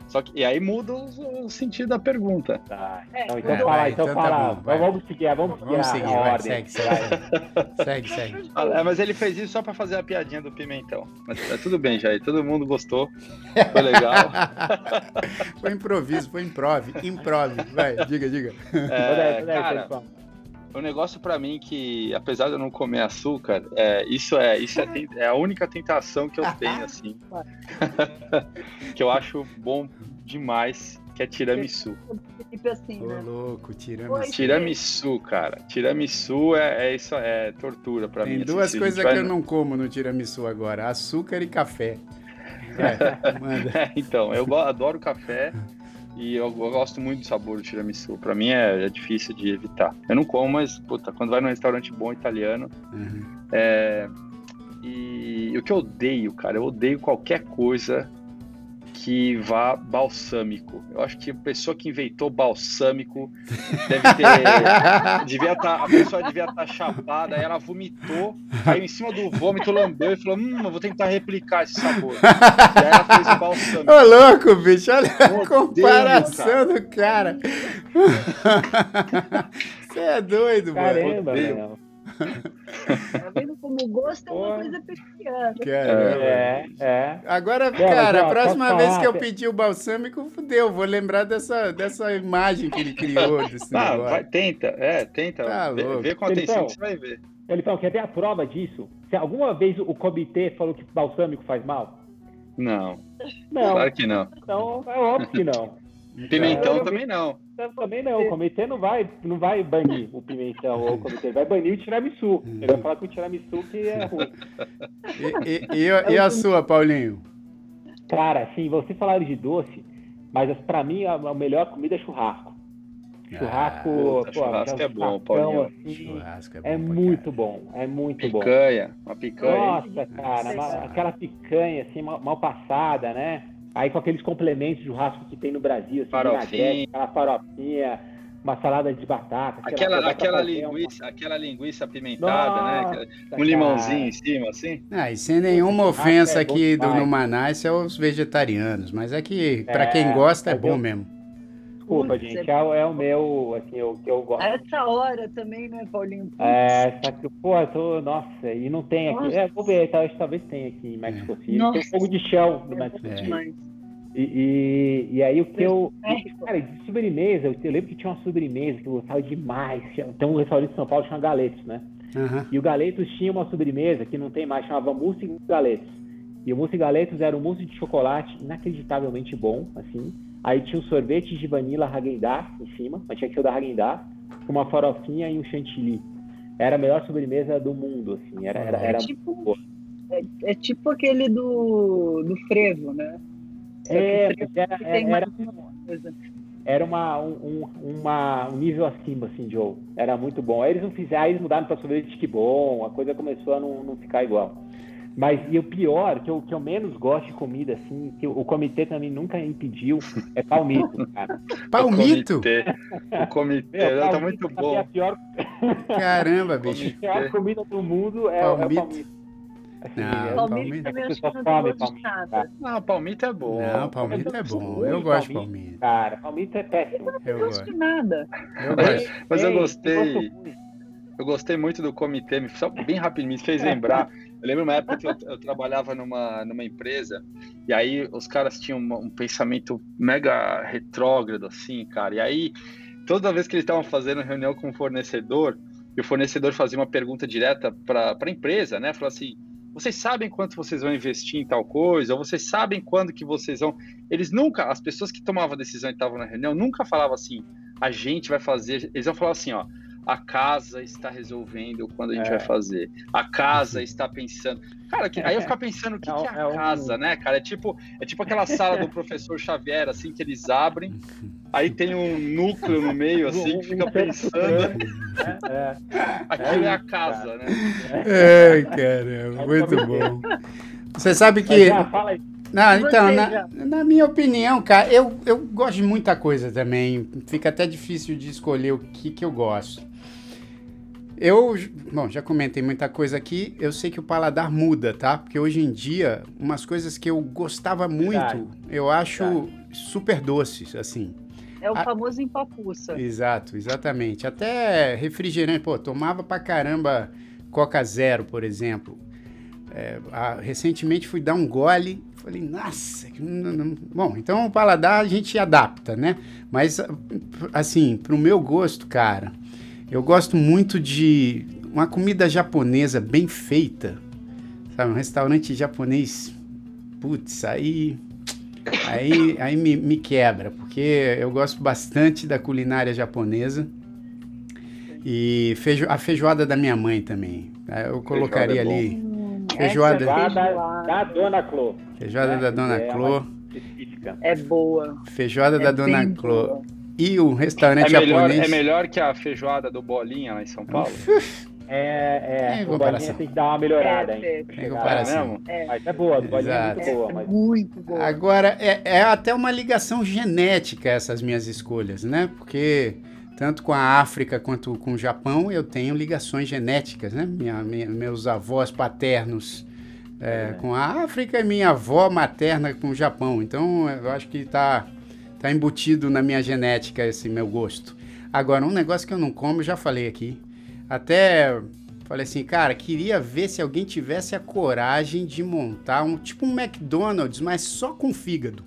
Só que, e aí muda o, o sentido da pergunta. Tá. Então, então é, fala, vai, então, então tá fala. Tá vamos seguir, vamos seguir, vamos seguir a, vai, ordem. Segue, segue. segue, segue. É, mas ele fez isso só pra fazer a piadinha do pimentão. Mas é tudo bem, Jair. Todo mundo gostou. Foi legal. foi improviso, foi improv. Improv. Vai, diga, diga. É, cara, o negócio para mim que, apesar de eu não comer açúcar, é, isso é isso é, é, a única tentação que eu tenho, assim. que eu acho bom demais, que é tiramisu. Tipo assim, né? louco, tiramisu. Tiramisu, cara. Tiramisu é, é isso, é tortura para mim. Tem assim, duas coisas que eu não como no tiramisu agora: açúcar e café. É, então, eu adoro café. E eu, eu, gosto muito do sabor do tiramisu. Pra mim é, é, difícil de evitar. Eu não como, mas, puta, quando vai num restaurante bom italiano. Uhum. É, e o que eu odeio, cara, eu odeio qualquer coisa que vá balsâmico. Eu acho que a pessoa que inventou balsâmico deve ter. devia tá, a pessoa devia estar tá chapada, aí ela vomitou, caiu em cima do vômito, lambeu e falou: Hum, eu vou tentar replicar esse sabor. E aí ela fez o balsâmico. Ô, louco, bicho, olha a comparação do cara. Você é doido, Caramba, mano. Caramba, Tá vendo como o gosto é uma coisa pequena. É, é. Agora, cara, a próxima vez que eu pedir o balsâmico, fudeu. Vou lembrar dessa, dessa imagem que ele criou desse ah, vai, tenta, é, tenta. Tá vê, vê com atenção então, que você vai ver. Felipão, quer ver a prova disso? Se alguma vez o comitê falou que balsâmico faz mal? Não. Não. Claro que não. Então, é óbvio que não. Pimentão também não. Também não. O comitê não vai, não vai banir o pimentão ou o comitê, vai banir o tiramisu. Ele vai falar com o tiramisu que é ruim. E, e, e, e a sua, Paulinho? Cara, sim, vocês falaram de doce, mas para mim a, a melhor comida é churrasco. Churrasco, ah, pô, churrasco é bom, Paulinho. Assim, churrasco é, bom é muito bom, é muito picanha, bom. Picanha, uma picanha. Nossa, cara, uma, aquela picanha assim, mal, mal passada, né? Aí com aqueles complementos de churrasco que tem no Brasil, assim, farofinha. aquela farofinha, uma salada de batata. Aquela, aquela linguiça, uma... aquela linguiça apimentada, né? Nossa, né? Um limãozinho em cima, assim. Ah, e sem nenhuma ofensa é aqui do, no Manaus é os vegetarianos, mas é que para é, quem gosta é bom eu... mesmo. Desculpa, gente, é, é, o meu, assim, o que eu gosto. Essa hora também, né, Paulinho? É, só que, pô, eu tô, nossa, e não tem aqui. Nossa. É, vou ver, talvez, talvez tenha aqui em Mexico City. Tem fogo de chão no Mexico City. E, e, e, aí o que eu. Cara, de sobremesa, eu, eu, lembro que tinha uma sobremesa que eu gostava demais. Tem um restaurante em São Paulo que chama Galetos, né? Uhum. E o Galetos tinha uma sobremesa que não tem mais, chamava Mousse e Galetos. E o mousse de galetas era um mousse de chocolate inacreditavelmente bom, assim. Aí tinha um sorvete de vanila Häagen-Dazs em cima, mas tinha que ser o da Häagen-Dazs, com uma farofinha e um chantilly. Era a melhor sobremesa do mundo, assim. Era, era, era é, tipo, é, é, tipo aquele do, do frevo, né? É, era, era, era uma, um, uma, um nível acima, assim, Joe. Era muito bom. Aí eles não fizeram, eles mudaram para sorvete que bom, a coisa começou a não, não ficar igual. Mas e o pior, que eu, que eu menos gosto de comida, assim, que o, comitê também nunca impediu, é palmito, cara. Palmito? O comitê, o comitê Meu, tá muito bom. É a pior... Caramba, bicho. A pior comida do mundo é, palmito. é o palmito. Assim, não, palmito, também acho que não palmito. Não, palmito é bom. Não, palmito é bom. Eu gosto de palmito. Cara, palmito é péssimo. Eu não gosto de nada. Eu gosto. Mas eu gostei. Eu gostei muito do comitê, só bem rapidinho, me fez lembrar. Eu lembro uma época que eu, eu, trabalhava numa, numa empresa, e aí os caras tinham um, um pensamento mega retrógrado, assim, cara. E aí, toda vez que eles estavam fazendo reunião com o fornecedor, e o fornecedor fazia uma pergunta direta para a empresa, né? Falou assim: vocês sabem quanto vocês vão investir em tal coisa, ou vocês sabem quando que vocês vão. Eles nunca, as pessoas que tomavam a decisão e estavam na reunião, nunca falavam assim, a gente vai fazer. Eles vão falar assim, ó, a casa está resolvendo quando a gente é. vai fazer. A casa está pensando. Cara, que, aí eu ficar pensando o que, é, que é a é casa, um... né, cara? É tipo, é tipo aquela sala do professor Xavier, assim, que eles abrem, aí tem um núcleo no meio, assim, que fica pensando. É, é. Aquilo é, a casa, né? É, caramba, muito bom. Você sabe que. Não, então, na, na, minha opinião, cara, eu, eu gosto de muita coisa também. Fica até difícil de escolher o que, que eu gosto. Eu, bom, já comentei muita coisa aqui. Eu sei que o paladar muda, tá? Porque hoje em dia, umas coisas que eu gostava muito, Verdade. eu acho Verdade. super doces, assim. É o A... famoso empapuça. Exato, exatamente. Até refrigerante, pô, tomava pra caramba Coca Zero, por exemplo. É, a, recentemente fui dar um gole, falei, nossa, não, não. bom, então o paladar a gente adapta, né? Mas, assim, pro meu gosto, cara, eu gosto muito de uma comida japonesa bem feita, sabe? Um restaurante japonês, putz, aí, aí, aí me, me quebra, porque eu gosto bastante da culinária japonesa e feijo, a feijoada da minha mãe também. Eu colocaria feijoada ali hum, feijoada, feijoada da Dona Clô. Feijoada da Dona é Clô. É boa. Feijoada é da Dona Clô. E o restaurante é melhor, japonês. É melhor que a feijoada do Bolinha lá em São Paulo? É, é. o Bolinha tem que dar uma melhorada, hein? É, tem comparação. É. Mas é boa, do Bolinha é muito boa. Mas... Muito boa. Agora, é, é até uma ligação genética essas minhas escolhas, né? Porque tanto com a África quanto com o Japão eu tenho ligações genéticas, né? Minha, minha meus avós paternos é, é. com a África e minha avó materna com o Japão. Então eu acho que está Tá embutido na minha genética esse meu gosto. Agora, um negócio que eu não como, já falei aqui. Até falei assim, cara, queria ver se alguém tivesse a coragem de montar um tipo um McDonald's, mas só com fígado.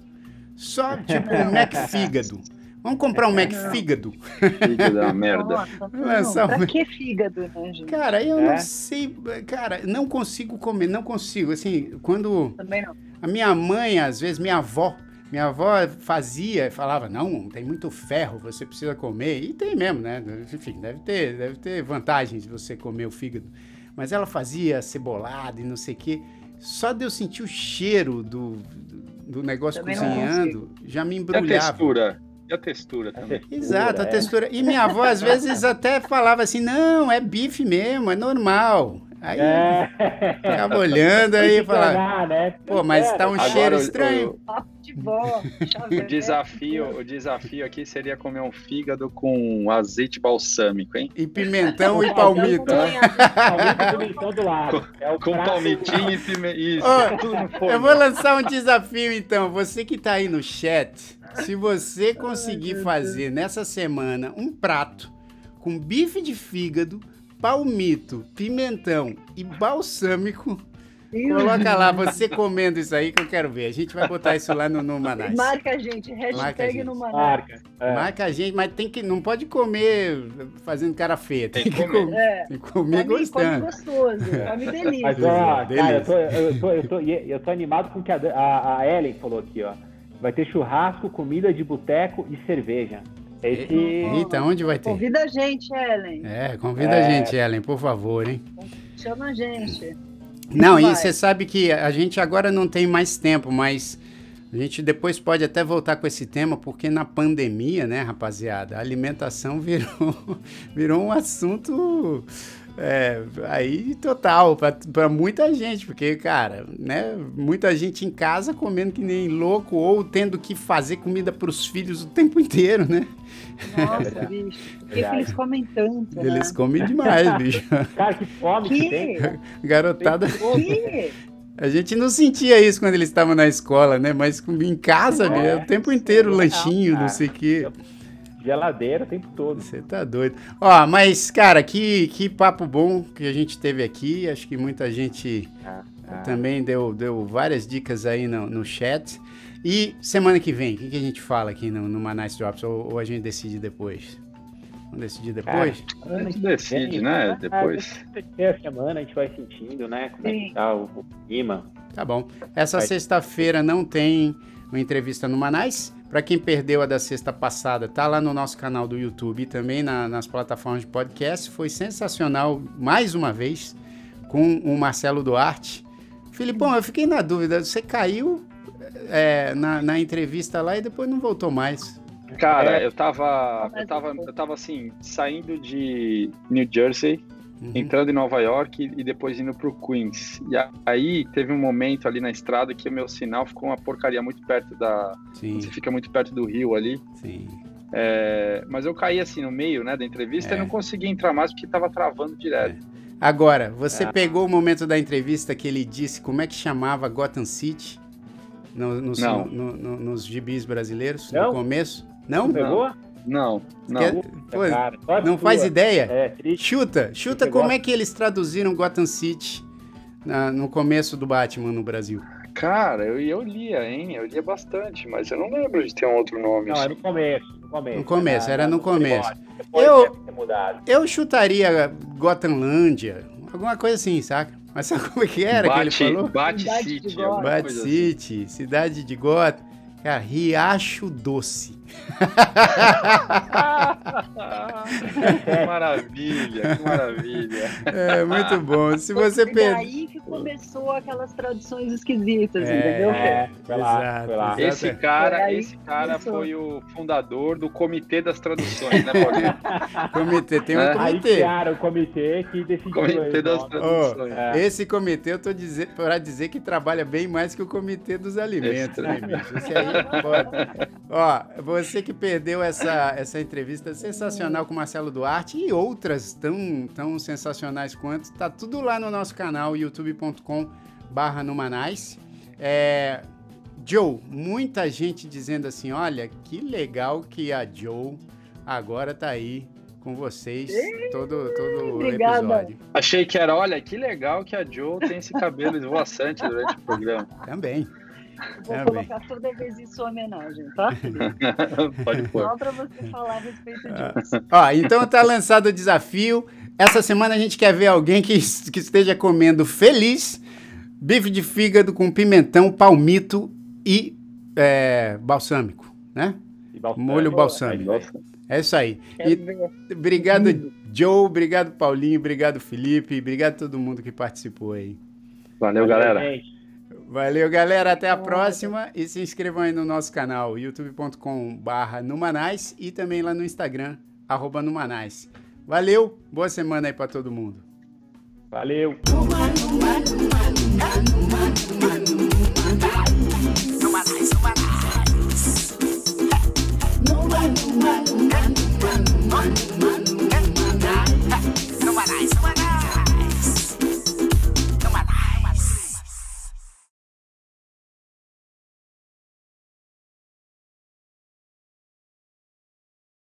Só tipo um McFígado. Vamos comprar um McFígado. Fígado é uma merda. Nossa, não, pra que fígado, né, gente? Cara, eu é? não sei. Cara, não consigo comer, não consigo. Assim, quando. Também não. A minha mãe, às vezes, minha avó, minha avó fazia, falava, não, tem muito ferro, você precisa comer. E tem mesmo, né? Enfim, deve ter, deve ter vantagens você comer o fígado. Mas ela fazia cebolada e não sei o quê. Só de eu sentir o cheiro do, do negócio também cozinhando, já me embrulhava. E a textura? E a textura também. Exato, a textura. E minha avó, às vezes, até falava assim, não, é bife mesmo, é normal. Aí é. ficava olhando aí e falava, né? pô, mas tá um Agora, cheiro estranho. O, desafio, o desafio aqui seria comer um fígado com azeite balsâmico, hein? E pimentão e palmito. pimentão do lado. É com palmitinho e pimentão. Oh, eu vou lançar um desafio então. Você que tá aí no chat, se você conseguir fazer nessa semana um prato com bife de fígado palmito, pimentão e balsâmico, Coloca lá, você comendo isso aí que eu quero ver. A gente vai botar isso lá no, no Manais. Marca a gente, hashtag Marca a gente. no Manais. Marca. É. Marca a gente, mas tem que, não pode comer fazendo cara feia. Tem, tem que comer, comer, é. tem que comer come, gostando. Come gostoso, é. come delícia. Mas, ó, cara, eu tô, eu, tô, eu, tô, eu tô animado com o que a, a, a Ellen falou aqui, ó. Vai ter churrasco, comida de boteco e cerveja. Esse... Eita, onde vai ter? Convida a gente, Ellen. É, convida é... a gente, Ellen, por favor, hein? Chama a gente. Não, e você sabe que a gente agora não tem mais tempo, mas a gente depois pode até voltar com esse tema, porque na pandemia, né, rapaziada, a alimentação virou, virou um assunto é, aí total, para muita gente, porque, cara, né, muita gente em casa comendo que nem louco ou tendo que fazer comida para os filhos o tempo inteiro, né? Nossa, bicho, por que, que, eles comem tanto? Né? Eles comem demais, bicho. Cara, que fome que, que tem. Garotada. Que? A gente não sentia isso quando eles estavam na escola, né? Mas em casa, é, o tempo inteiro, lanchinho, não sei o quê. Geladeira o tempo todo. Você tá doido. Ó, mas, cara, que, que papo bom que a gente teve aqui. Acho que muita gente ah, ah. também deu, deu várias dicas aí no, no chat. E semana que vem, o que, que, a gente fala aqui no, no Manais Drops? Ou, ou, a gente decide depois? Vamos decidir depois? a gente decide, né? Depois. A semana a gente vai sentindo, né? Como é que tá o, o clima. Tá bom. Essa sexta-feira não tem uma entrevista no Manais. Para quem perdeu a da sexta passada, tá lá no nosso canal do YouTube e também na, nas plataformas de podcast. Foi sensacional, mais uma vez, com o Marcelo Duarte. Filipão, eu fiquei na dúvida, você caiu é, na, na, entrevista lá e depois não voltou mais. Cara, eu tava, eu tava, eu tava assim, saindo de New Jersey uhum. entrando em Nova York e depois indo para o Queens. E aí teve um momento ali na estrada que o meu sinal ficou uma porcaria muito perto da. Sim. Você fica muito perto do rio ali. Sim. É, mas eu caí assim no meio né, da entrevista é. e não consegui entrar mais porque estava travando direto. É. Agora, você é. pegou o momento da entrevista que ele disse como é que chamava Gotham City no, nos, no, no, nos gibis brasileiros não. no começo? Não? Não pegou? Não, não. Quer, pô, cara, não faz ideia? É, chuta, chuta como é que eles traduziram Gotham City na, no começo do Batman no Brasil. Cara, eu, eu lia, hein? Eu lia bastante, mas eu não lembro de ter um outro nome. Não, assim. era no começo. No começo, no começo era, era no começo. Eu, eu chutaria Gothamlândia, alguma coisa assim, saca? Mas sabe como é que era Bate, que ele falou? Bate City. Bate assim. City, assim. cidade de Gotham. Cara, Riacho Doce. Que maravilha, que maravilha. É, muito bom. Se você per... aí que começou aquelas traduções esquisitas, é, entendeu? É, foi lá, Exato, foi lá. Esse cara, esse cara foi o fundador do Comitê das Traduções, né, Paulinho? comitê, tem um é. comitê. Aí criaram o comitê que decidiu. Comitê das Traduções. Oh, é. Esse comitê, eu tô dizer, para dizer que trabalha bem mais que o Comitê dos Alimentos, esse... né, bicho? Esse aí é foda. Ó, você que perdeu essa, essa entrevista sensacional com Marcelo Duarte e outras tão, tão sensacionais quanto, tá tudo lá no nosso canal, youtube.com barra Numanais. É, Joe, muita gente dizendo assim, olha, que legal que a Joe agora tá aí com vocês todo, todo episódio. Achei que era, olha, que legal que a Joe tem esse cabelo esvoaçante durante o programa. Também. Vou é colocar toda vez em sua homenagem, tá, Pode pôr. Só para você falar a respeito ah. disso. Ó, então tá lançado o desafio. Essa semana a gente quer ver alguém que, que esteja comendo feliz bife de fígado com pimentão, palmito e é, balsâmico, né? Balsâmico. Molho balsâmico. É isso aí. E, obrigado, Joe. Obrigado, Paulinho. Obrigado, Felipe. Obrigado a todo mundo que participou aí. Valeu, galera. Valeu, galera. Até a próxima. E se inscrevam aí no nosso canal, youtube.com.br Numanais e também lá no Instagram, arroba Numanais. Valeu, boa semana aí para todo mundo. Valeu.